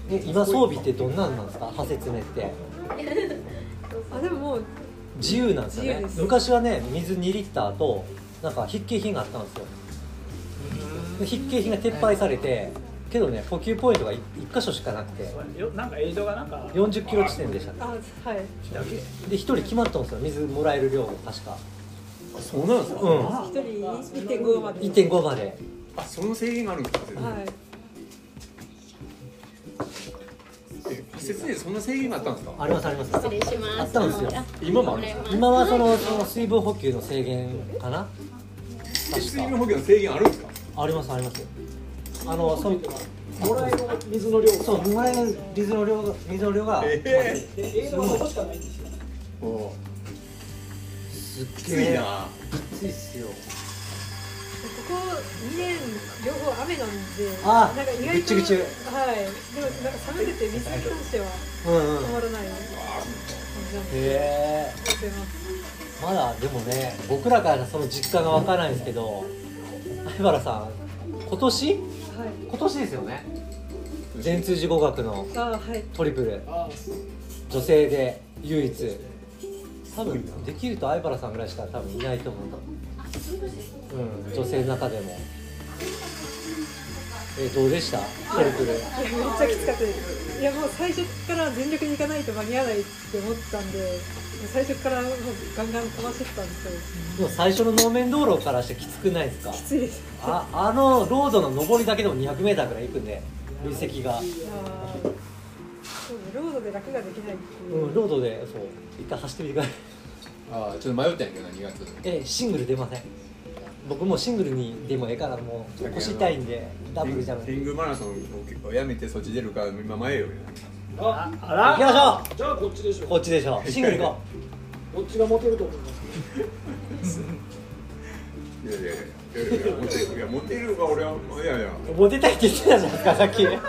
で今装備ってどんなんなんですか？派説明って。あでももう自由なんですよね。昔はね水2リッターとなんか筆記品があったんですよ。で筆記品が撤廃されてけどね補給ポイントが 1, 箇所しかなくて。よなんか映像がなんか。40キロ地点でしたね。あはい。で1人決まったんですよ。水もらえる量が確か。あそうなんですか？うん一人1.5まで。1.5まで。あその制限があるんですかはい。え説明でそんな制限があったんですか？ありますあります。失礼します。あったんですよ。今も今はそのその水分補給の制限かな。え水分補給の制限あるんですか？ありますあります。あのそのもらえる水の量。がそうもらえる水の量が水の量が、えで映像はそこしかないんですよ。おすっきついな。きついっすよ。ここ2年両方雨なんであなんか意外とぐっちゅぐち。ゅはい。でもなんか寒くて水に関してはうんうん。止まらない。へえ。まだでもね僕らからその実感がわからないんですけど相原さん今年？はい。今年ですよね。全通寺語学のトリプル。あ女性で唯一多分できると相原さんぐらいしか多分いないと思う。うん女性の中でも。えどうでした？トリプル。いやめっちゃきつかったです。いやもう最初から全力でいかないと間に合わないって思ってたんで最初からもうガンガン飛ばしてったんですけどでも最初の能面道路からしてきつくないですか？きついです。ああのロードの上りだけでも 200m ぐらい行くんで累積がロードで楽ができないっていう、うんロードでそう。一回走ってみてください。あーちょっと迷ったんやけどな2月えシングル出ません。僕もうシングルにでもええからもう腰痛いんでダブルじゃなくて天狗マラソンをやめてそっち出るか今迷えよああら？行きましょじゃあこっちでしょう。こっちでしょ シングル行こどっちがモテると思いますいやいやいやいやモテるいやモテるか俺はいやいや。うモテたいって言ってたじゃないですかさっき。え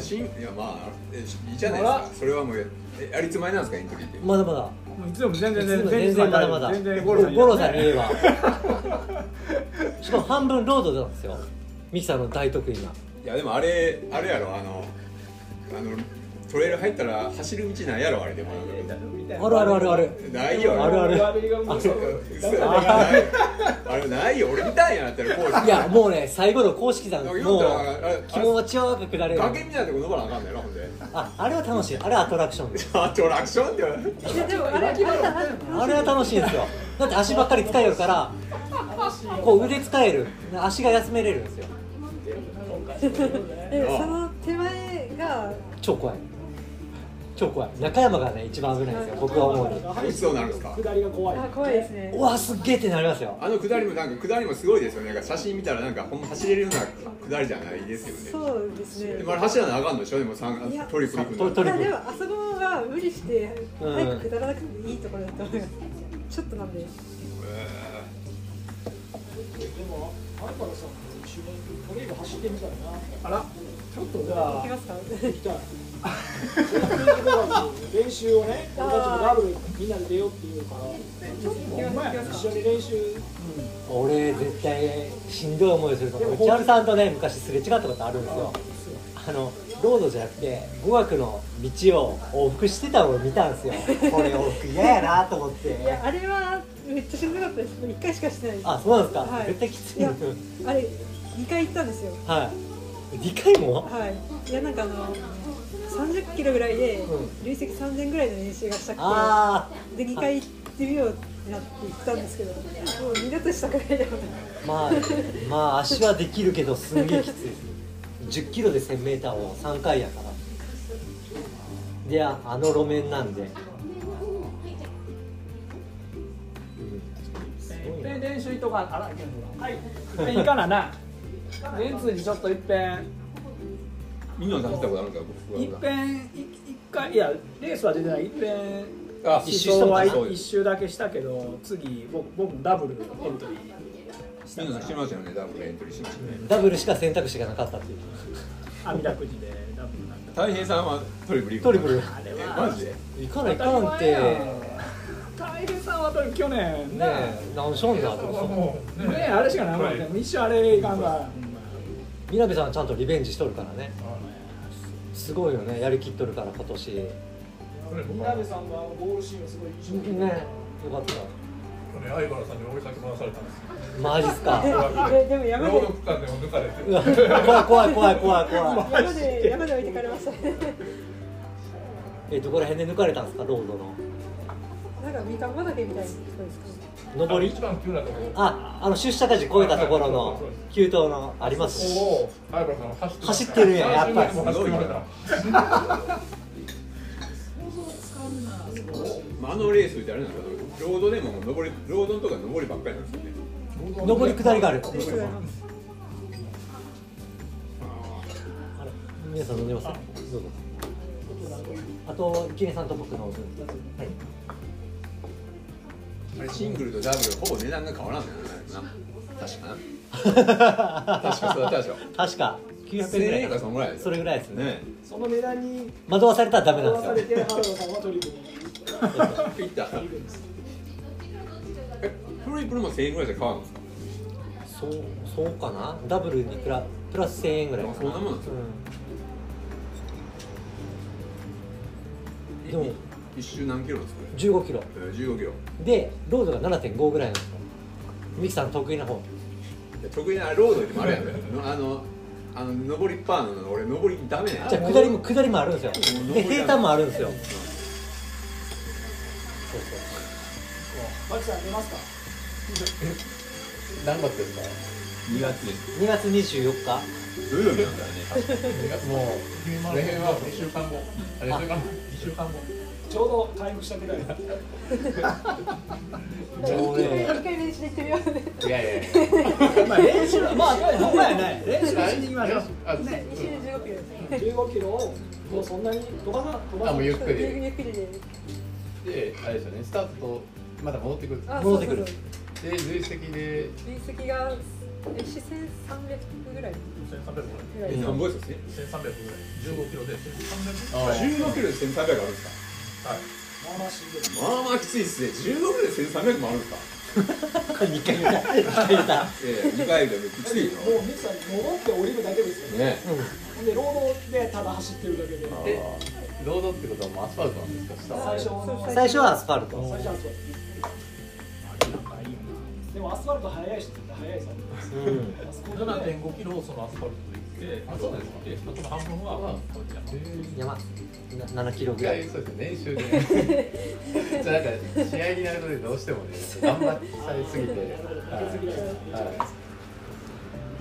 しんいやまあえしいいじゃないですか。それはもうえやりつまいなんですかエントリーって。まだまだ。いつでも全然全然全然まだまだ。全然ゴロさんに言えば。しかも半分ロードなんですよ。ミキさんの大得意な。いやでもあれあれやろあのあのトレイル入ったら走る道なんやろあれでもあるあるあるある。ないよ。あるある。あないあれないよ。俺見たんやなっていやもうね最後の公式山なんかもう気持ちよく下れる。崖みたいなとこ登らなあかんねんなほんで。ああれは楽しい。あれはアトラクションで。すアトラクションって言われあれは楽しいんですよ。だって足ばっかり使えるからこう腕使える。足が休めれるんですよ。えその手前が超怖い超怖い。中山がね一番危ないんですよ僕は思うに。打ちそうになるんですか？下りが怖い。あ怖いですね。うわすっげえってなりますよ。あの下りもなんか下りもすごいですよね。なんか写真見たらなんかほんま走れるような下りじゃないですよね。そうですね。でもあれ走らなあかんのでしょ？でも三いやトリプル行くの。トリプルいやでもあそこは無理してうん。早く下らなくていいところだと思いますちょっとなんででもあれからさ一緒にトレイル走ってみたいな。あらちょっとじゃあ行きますか。行きたい練習をね俺たちもダブルみんなで出ようって言うから。一緒に練習俺絶対しんどい思いすると思う千春さんとね昔すれ違ったことあるんですよ。あのロードじゃなくて語学の道を往復してたのを見たんですよ。これ往復嫌やなと思って。いやあれはめっちゃしんどかったです。一回しかしてないです。あそうなんですか、はい。絶対きつい。いやのあれ2回行ったんですよ。はい2回も？はい。いやなんかあの30キロぐらいでうん。累積3000ぐらいの練習がしたくて。あで2回行ってみようってなって行ったんですけどもう二度としたくないでもあまあまあ足はできるけどすんげえきつい。です10キロで 1000m を3回やから。でああの路面なんで、うん。いっぺん練習とかあらいけんの？はい。いっぺん行かななレンツにちょっといっぺんたことあるんか僕いっぺんい一回いやレースは出てない。いっぺんあ一周は一周だけしたけど次僕僕もダブルエントリー。したみんしてましたよね？ダブルエントリーしましたね。ダブルしか選択肢がなかったっていう。網だくじでダブルなん平さんはトリプル行くトリプル。あれえは。マジで？行かないかんって。ね大変さんはと去年。ねえ何しょんだとね。あれしかなかった一生あれいかんわみなべさんはちゃんとリベンジしとるからね。すごいよね。やりきっとるから今年。ね宮部さんのあのゴールシーンはすごい印象的よかっね相原さんに追いかけ回されたんですマジっすか？えでも山でロード区間でも抜かれて怖い怖い怖い怖い怖い。山で山で。置いてかれましたねえどこら辺で抜かれたんですか？ロードの。なんかみかん畑みたいなとこですか？上り？一番急なところ。ああの出社時越えたところの急登のありますここを相原さんは走って走ってるんややっぱり。もう走ってましたまああのレースってあれなんですかロードでも上りロードのとか上りばっかりなんですよね。上り下りがある皆さん飲んでます？どうぞ。あとキネさんと僕の分はいあれシングルとダブルほぼ値段が変わらんのよな確かな。確かそうだったでしょ。確か。900円ぐら1000いかそのぐらいそれぐらいですね。ね。その値段に惑わされたらダメなん惑わされて原田さんはトリプルにいった行くんですえトリプルも1000円ぐらいで変わるんですか？そうそうかな。ダブルにプラプラス1000円ぐらいかな。そんなもんなんですよでも一周何キロですか？うん、15キロ。えー15キロ。でロードが7.5ぐらいなんですよ。ミキさん得意な方。得意なロードでもあれやん。の あのあの上りパーの俺上りダメねじゃあ下りも下りもあるんですよ。で平坦もあるんですよ。そうマキさん出ますか？何月ですか？2月です。そう2月24日土曜日なんだよね2月もう。来年は2週間後あれ2週間後2週間後ちょうどタイムしたぐらいだもうね一回練習で行ってみよう。ねいやいやまあ練習はまあほんまやね練習しに行きましょうあね一周で15キロです15キロをもうそんなに飛ばさ飛ばさゆっくりゆっくりでであれですよね。スタートとまた戻ってくる。あ戻ってくるで累積で累積がえ1300ぐらい？1300ぐらい。ぐらいえ何ボイスですね。1300ぐらい。15キロで1300あ15キロで1300あるんですか？はい。まあまあしんどい。まあまあきついっすね。15キロで1300もあるんですか？2回言った。2回言った。ええ2回でもきついよ。もうミキさん戻って降りるだけですよね。ね。うでロードでただ走ってるだけで。えロードってことはもうアスファルトなんですか？最初の最初はアスファルト。最初はアスファルトでもアスファルト速い人って速いぞうん。あそこ7.5キロをそのアスファルトで行ってあそうなんですか。であとの半分は山な7キロぐらいそうですね練習で。じゃあなんか試合になるのでどうしてもね頑張されすぎて。はい。は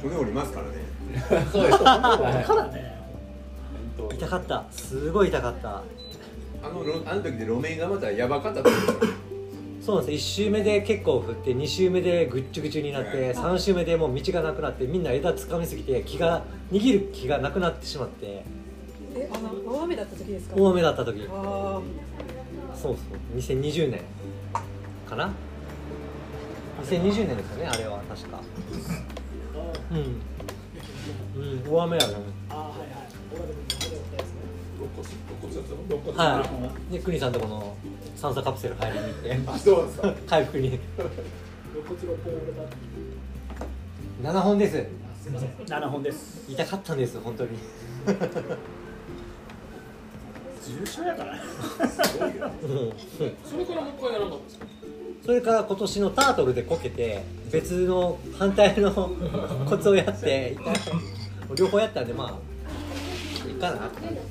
骨折りますからね。いそうです はい。からね痛かった。すごい痛かった。あのろあの時で路面がまたやばかったそうなんです。1周目で結構振って2周目でぐっちゅぐちゅになって3周目でもう道がなくなってみんな枝掴みすぎて気が握る気がなくなってしまって。えあの大雨だった時ですか？大雨だった時。あそうそう。2020年かな？2020年ですよねあれは確か。うん。うん。大雨やね。あはいはいはい。で国さんとこの酸素カプセル入りに行って。あそうですか。回復に。肋骨6本折れた7本です。すみません。7本です。痛かったんです本当に。重症やから。ねうんそれからもう一回やらなかったんですか？それから今年のタートルでこけて別の反対の コツをやって痛い両方やったんでまあいいかな。って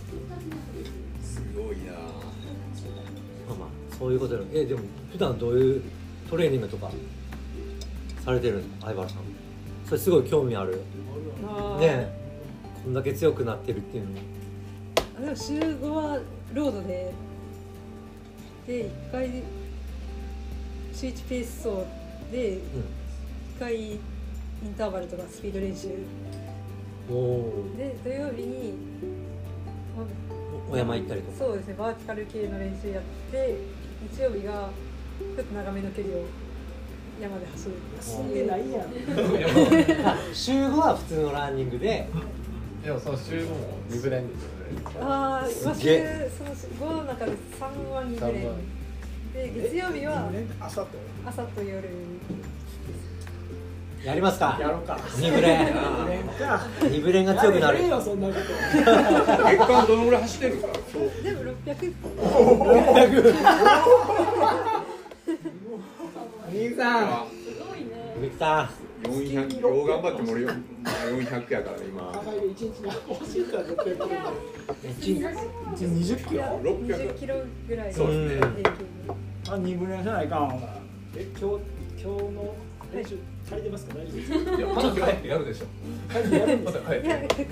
そういうことでえでも普段どういうトレーニングとかされてるんですか相原さん。それすごい興味ある。ねえ。こんだけ強くなってるっていうのあでも週5はロードでで1回週1ペース走で1回インターバルとかスピード練習。うん、で土曜日に、まお山行ったりとか。そうですねバーティカル系の練習やって日曜日がちょっと長めの距離を山で走る死んでないやん。あ週5は普通のランニングで。でもその週後も二部練ですよねああ今週すげえその5の中で3は2ぐらい三はで月曜日は朝と朝と夜やりますか。やろうか。二ブレ。ン連か。二ブレンが強くなる。やれよそんなこと。月間どのぐらい走ってるんでも600兄さんミキさ400よう頑張っても俺よ400やから今高いで1日に走ったら600キロん一日20キロ20キロぐらいそうですねあ二分練せないかえ今日今日の練習足りてますか？大丈夫ですか？いやまだ帰ってやるでしょ。帰ってやるんでますだ帰っていや帰って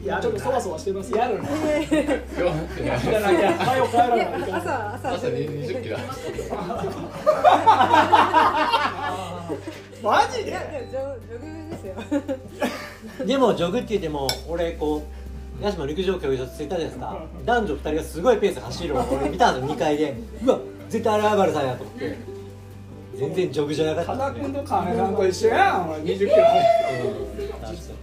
いやちょっとそわそわしてますやるね。今日いやいや早く帰らない朝朝朝20キロ。マジで？いやでもジョジョグですよ。でもジョグって言っても俺こう八島陸上競技場着いたじゃないですか。男女2人がすごいペースで走るのを俺見たんですよ2階で。うわ絶対あれアバルさんやと思って全然ジョグじゃなか加った。田君と金さんと一緒やんお前。20キロ走って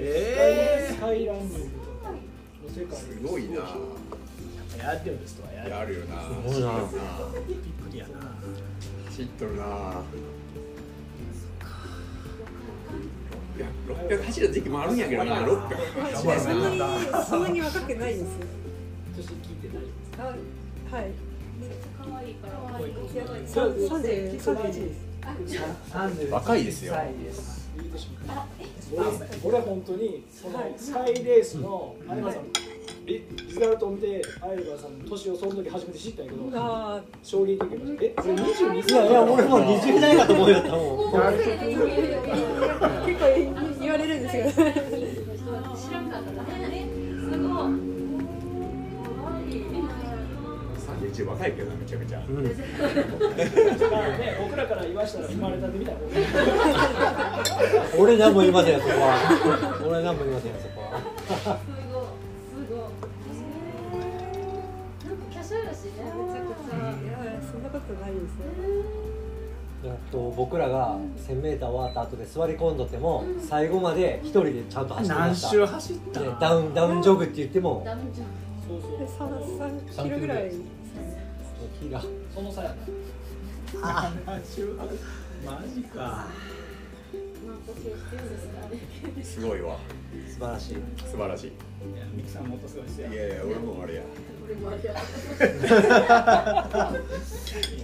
えスカイランニングとかの世界。すごいな。やってるんですとはやるよな。すごいな。びっくりやな知っとるな600走る時期もあるんやけどな600そんなにそんなに若くないですよ。年聞いてないあはい若いです。よ俺俺本当にそのスカイレースの相葉さんリリザルトを見て相葉さんの年をその時初めて知ったんやけどあ衝撃的でえこれ22歳いや俺も20代かと思うよったもん結構言われるんですよ知らなかった。すごい31若いけどなめちゃめちゃ。うん。まあね僕らから言わしたら生まれたてみたいな俺何も言いませんよそこは。俺何も言い。ませんよそこはめちゃくちゃ。いやそんなことないですねえっと僕らが 1000m 終わった後で座り込んどっても最後まで一人でちゃんと走ってました何周走った？でダウンダウンジョグって言っても。そうそう。で三三キロぐらい気がその差やな。何周 マジか。すごいわ。素晴らしい。素晴らしい。いやミキさんもっとすごいですよ。いやいや俺もあれや。い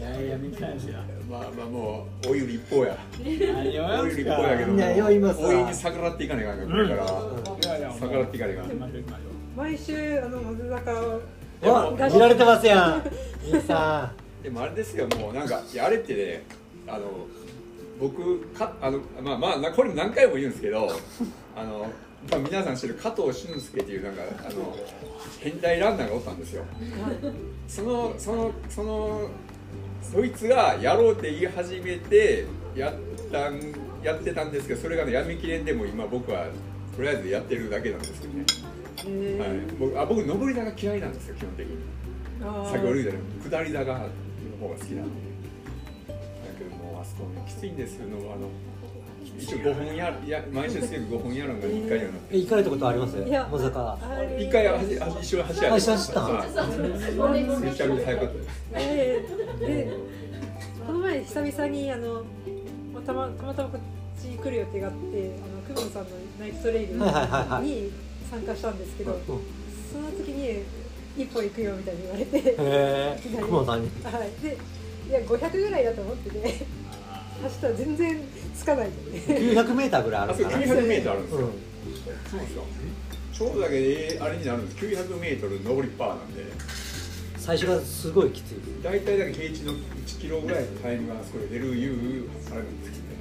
やいやミキさんですよ。まあまあもうお湯一方や。お湯一方やけどいや酔いますわ。お湯に逆らっていかないかんから。逆らっていかないか毎週あの松坂をわ見られてますやんみきさでもあれですよもうなんかいやあれってねあの僕かあのまあまあなこれも何回も言うんですけど あの、まあ、皆さん知る加藤俊介っていうなんかあの変態ランナーがおったんですよ。そのそのそのそいつがやろうって言い始めてやったんやってたんですけどそれがねやめきれんでも今僕はとりあえずやってるだけなんですけどね、えはい、僕あ僕上り坂嫌いなんですよ基本的に。あ先ほど言ったように下り坂の方が好きなんで。だけどもうあそこねきついんですよ。のあの一応5本やや毎週スケール5本やるのが1回にはなっえ行かれたことあります？いやまさかあれて1回走走一緒に走りあ一緒に走っためちゃくちゃ早かったですえーでこの前久々にあのまあたまたまたまこっち来る予定があってあのクモンさんのナイトトレイルにはいはいはいはい。参加したんですけど、うん。その時に一歩行くよみたいに言われて、へえ雲さんに。はい、でいや500ぐらいだと思ってて走ったら全然つかないんで。900m ぐらいああそこるかな 900m あるんですよ、うん。そうですよちょうどだけであれになるんです。900m 上りパーなんで。最初がすごいきつい。大体だけ平地の1キロぐらいのタイムがそれ出るいうあれなんですけど。ね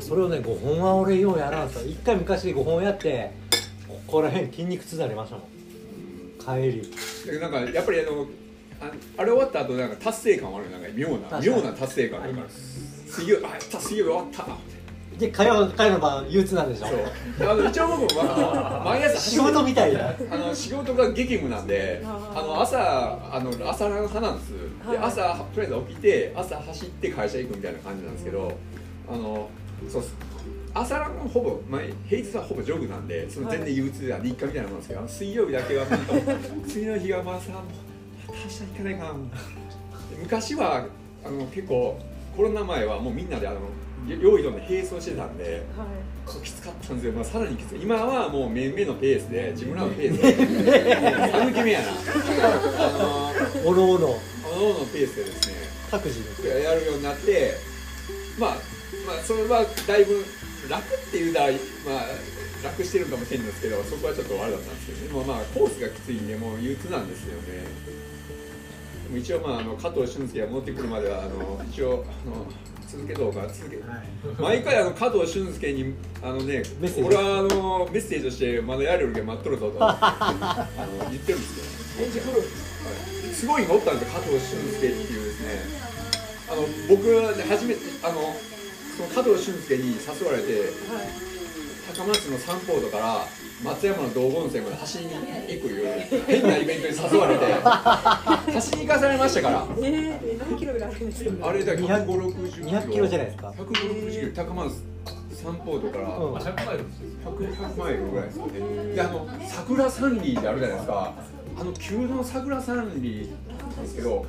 それをね5本は俺ようやらんすよ一回昔で5本やってここら辺筋肉痛になりましたもん帰りなんかやっぱりあのああれ終わった後なんか達成感はあるよ。なんか妙な妙な達成感あるから。水曜あやった水曜日終わった。で火曜火曜の晩憂鬱なんでしょ？そう。あの一応僕は毎朝仕事みたいな。あの仕事が激務なんであの朝あの朝ラン派なんです。ではい。朝とりあえず起きて朝走って会社行くみたいな感じなんですけどあのそうっす朝ランはほぼ、まあ、平日はほぼジョグなんでその全然憂鬱で日課みたいなもんですけど、あの水曜日だけは次の日はまあさもう明日行かないかなで昔はあの結構コロナ前はもうみんなであの用意どんで並走してたんではい。きつかったんですよ、まあ、さらにきつい。今はもうめんめのペースで自分らのペースで寒気目やな。あ のおのおの。おのおのペースでですね各自でやるようになってまあまあそれはだいぶ楽っていうたらまあ楽してるかもしれないんですけどそこはちょっとあれだったんですけどね。もうまあコースがきついんでもう憂鬱なんですよね。でも一応まああの加藤俊介が戻ってくるまではあの一応あの続けどうか続けうはい。毎回あの加藤俊介にあのね俺はあのメッセージとしてまだやるより待っとるぞと あの言ってるんですよ。返事来る、はい、すごいのおったんですよ加藤俊介っていうですね。あの僕はね初めてあのその加藤俊介に誘われて高松の三ポートから松山の道後温泉まで走りに行くいう変なイベントに誘われて走りに行かされましたから。えー、え何キロぐらいあるんですかあれだけ200 150キロ。200キロじゃないですか。150キロ。高松三ポートから、うん。まあ100マイルですよ。100 100マイルぐらいですよね。であの桜三里ってあるじゃないですか。あの急の桜三里なんですけどこ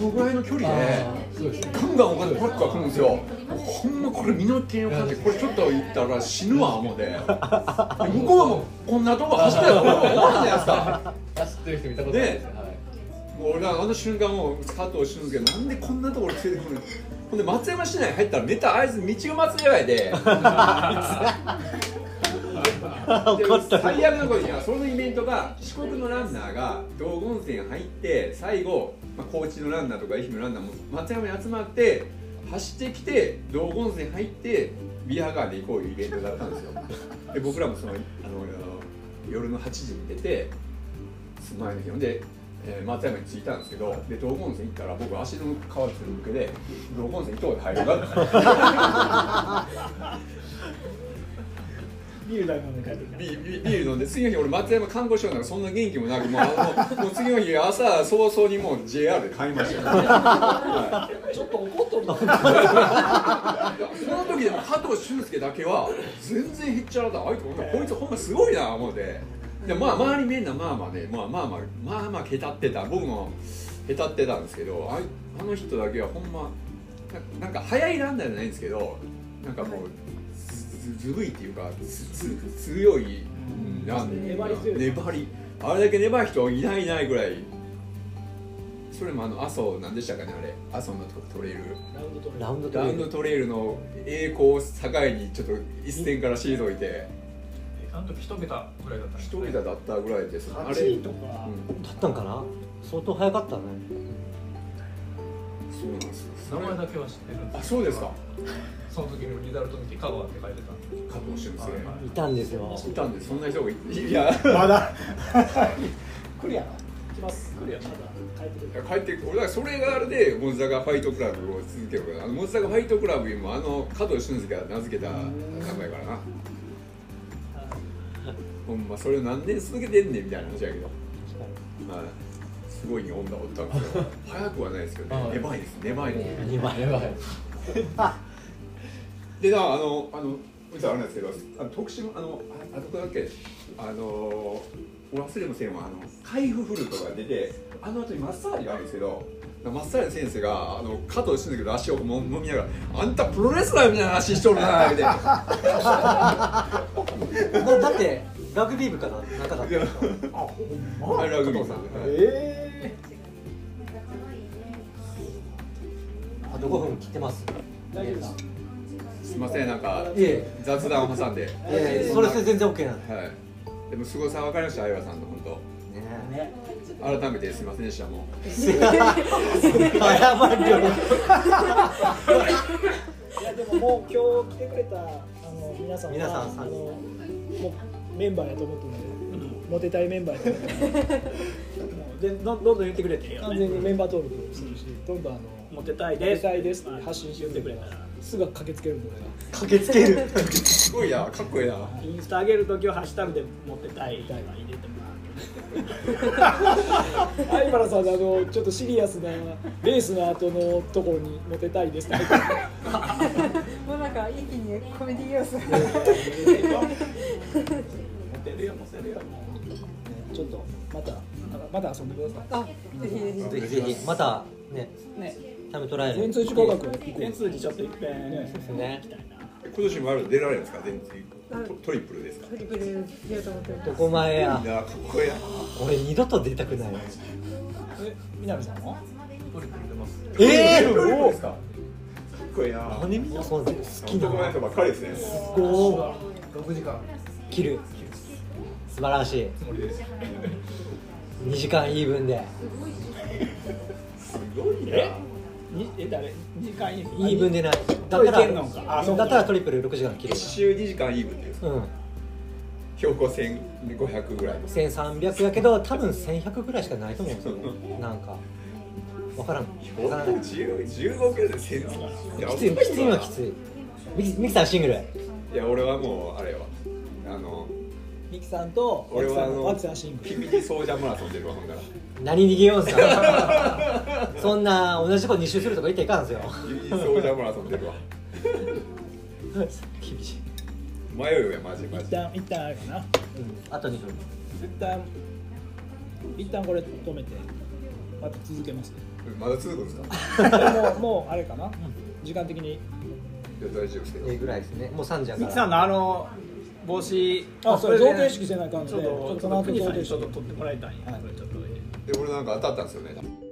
のぐらいの距離でそうですガンガンお金トラックが来るんですよ。ほんまこれ身の毛を感じてこれちょっと行ったら死ぬわ思うてで。向こうはもうこんなとこ走ってると思わないじゃないですか。走ってる人見たことないですねはいもう俺はあの瞬間もう加藤俊介なんでこんなところ連れてくるの？ほんで松山市内入ったらネタあいつ道が松山やで。怒った。最悪のことにはそのイベントが四国のランナーが道後温泉入って最後、まあ、高知のランナーとか愛媛のランナーも松山に集まって走ってきて道後温泉入ってビアガーで行こういうイベントだったんですよ。で僕らもそのあの夜の8時に出て前の日。ほんで、えー松山に着いたんですけどで道後温泉行ったら僕足の皮つる向けで道後温泉行こうで入るなって。ビール飲んで帰ってきた。ビール飲んで次の日俺松山看護師なんかそんな元気もなくもうあのもう次の日朝早々にもう JR で買いましたよ、はい。ちょっと怒っとるな。その時でも加藤俊介だけは全然へっちゃらだあいつこいつほんますごいな思ってでまあ周りみんなまあまあねまあまあまあまあまあへたってた。僕もへたってたんですけどあいあの人だけはほんまななんか速いランナーじゃないんですけどなんかもうずずるいっていうかつつ強いなん粘り強い。粘り。あれだけ粘る人いないいないぐらい。それもあの阿蘇なんでしたかねあれ。阿蘇のトトレイルラウンドトレラウンドトラウンレイルドトレイルの栄光を境にちょっと一線から退いてあの時一桁ぐらいだったんです一桁だったぐらいですあれ、8位とか、うん。だったんかな？相当早かったね。そうなんですよ名前だけは知ってるんですあそうですか。その時のリザルト見て香川って書いてた。んで加藤俊はいはい。いたんですよ。介いたんでそんな人がいいや。まだ。来るやろ来ます。来るやろまだ帰ってくる。帰って俺だからそれがあれでモズザガファイトクラブを続けようかな。あのモズザガファイトクラブにもあの加藤俊介が名付けた名前やからなほんまそれを何年続けてんねんみたいな話やけど。まあすごいに女おったんですけど早くはないですけどね。はい。粘いです粘いね2倍やばいでなあのあの実はあれなんですけどあの徳島あのああどこだっけあのお忘れもせんわあの海部フルトが出てあの後にマッサージがあるんですけどマッサージの先生があの加藤俊介の足をも揉みながら「あんたプロレスラーみたいな足しとるな」みたいなだだってラグビー部かな？中だったいや。あほんま？あれラグビーさん。えあと5分切ってます？ー、大丈夫だ。すいませんなんかいえ。雑談を挟んで、それそれ全然 OK なんで。はい、でもすごさ分かりました相葉さんの本ね。ね。当改めてすいませんでしたもう。謝るよ。いやでももう今日来てくれたあの皆さんは皆さん。あのもうメンバーやと思ってるので、モテたいメンバーやと思ってるので。も うでどんどんどん言ってくれていいよ完ね全にメンバー登録するしどんどん。あのモテたいモです。テたいです。ってはい発信して言ってくれたら。すぐ駆けつけるんで駆けつけるすごいなかっこいいな。インスタ上げるときはハッシュタグでモテたい入れても相原さんあのちょっとシリアスなレースの後のところにモテたいです。っ てもうなんか一気にコメディ要素 るよモテるよちょっとまたまた遊んでくださあぜひぜひ。またね。ね。タイムトライいアル全通知合格行こう。全通にちょっといっぺんね。ですね今年もある出られるんですか全然トトリプルですか？トリプルやると思ってどこ前や。いやかっこいいな俺二度と出たくない。え南さんはトリプル出ます。えですか？かっこいいな。何？みんなそんな好きな。男の人ばっかりですね。こ6時間。う切る素晴らしい。つもりです2時間イーブンで。すごいえ？にえ誰？時間いいイーブンでない。だったいけんのか。らあそうか。だったらトリプル6時間切る。1周2時間イーブンですう。ん。標高1500ぐらい1300やけど多分1100ぐらいしかないと思うんですよね。なんか。分からん。標高分からない10 15キロで1000いやきつい。きついのはきつい。ミキさんシングル。いや俺はもうあれはあのミキさんと俺はあのワキさんシングルピピティソージャーマラソン出るわほんなら。何逃げようんすかそんな同じこと2周するとか言っていかんすよ。ピピティソージャーマラソン出るわ厳しい、迷うよやマジマ一ジ旦一旦あれかな。うん、あと2分。一旦一旦これ止めて。また続けます。まだ続くんですか？で ももうあれかな。時間的に。いや大丈夫ですけど。ええぐらいですね。もう3時やから。ミキさんのあの帽子。あそれ贈呈式せないかんのでちょっとちょっとその後贈呈式にちょっと取ってもらいたい。んやはい。これちょっとで俺なんか当たったんですよね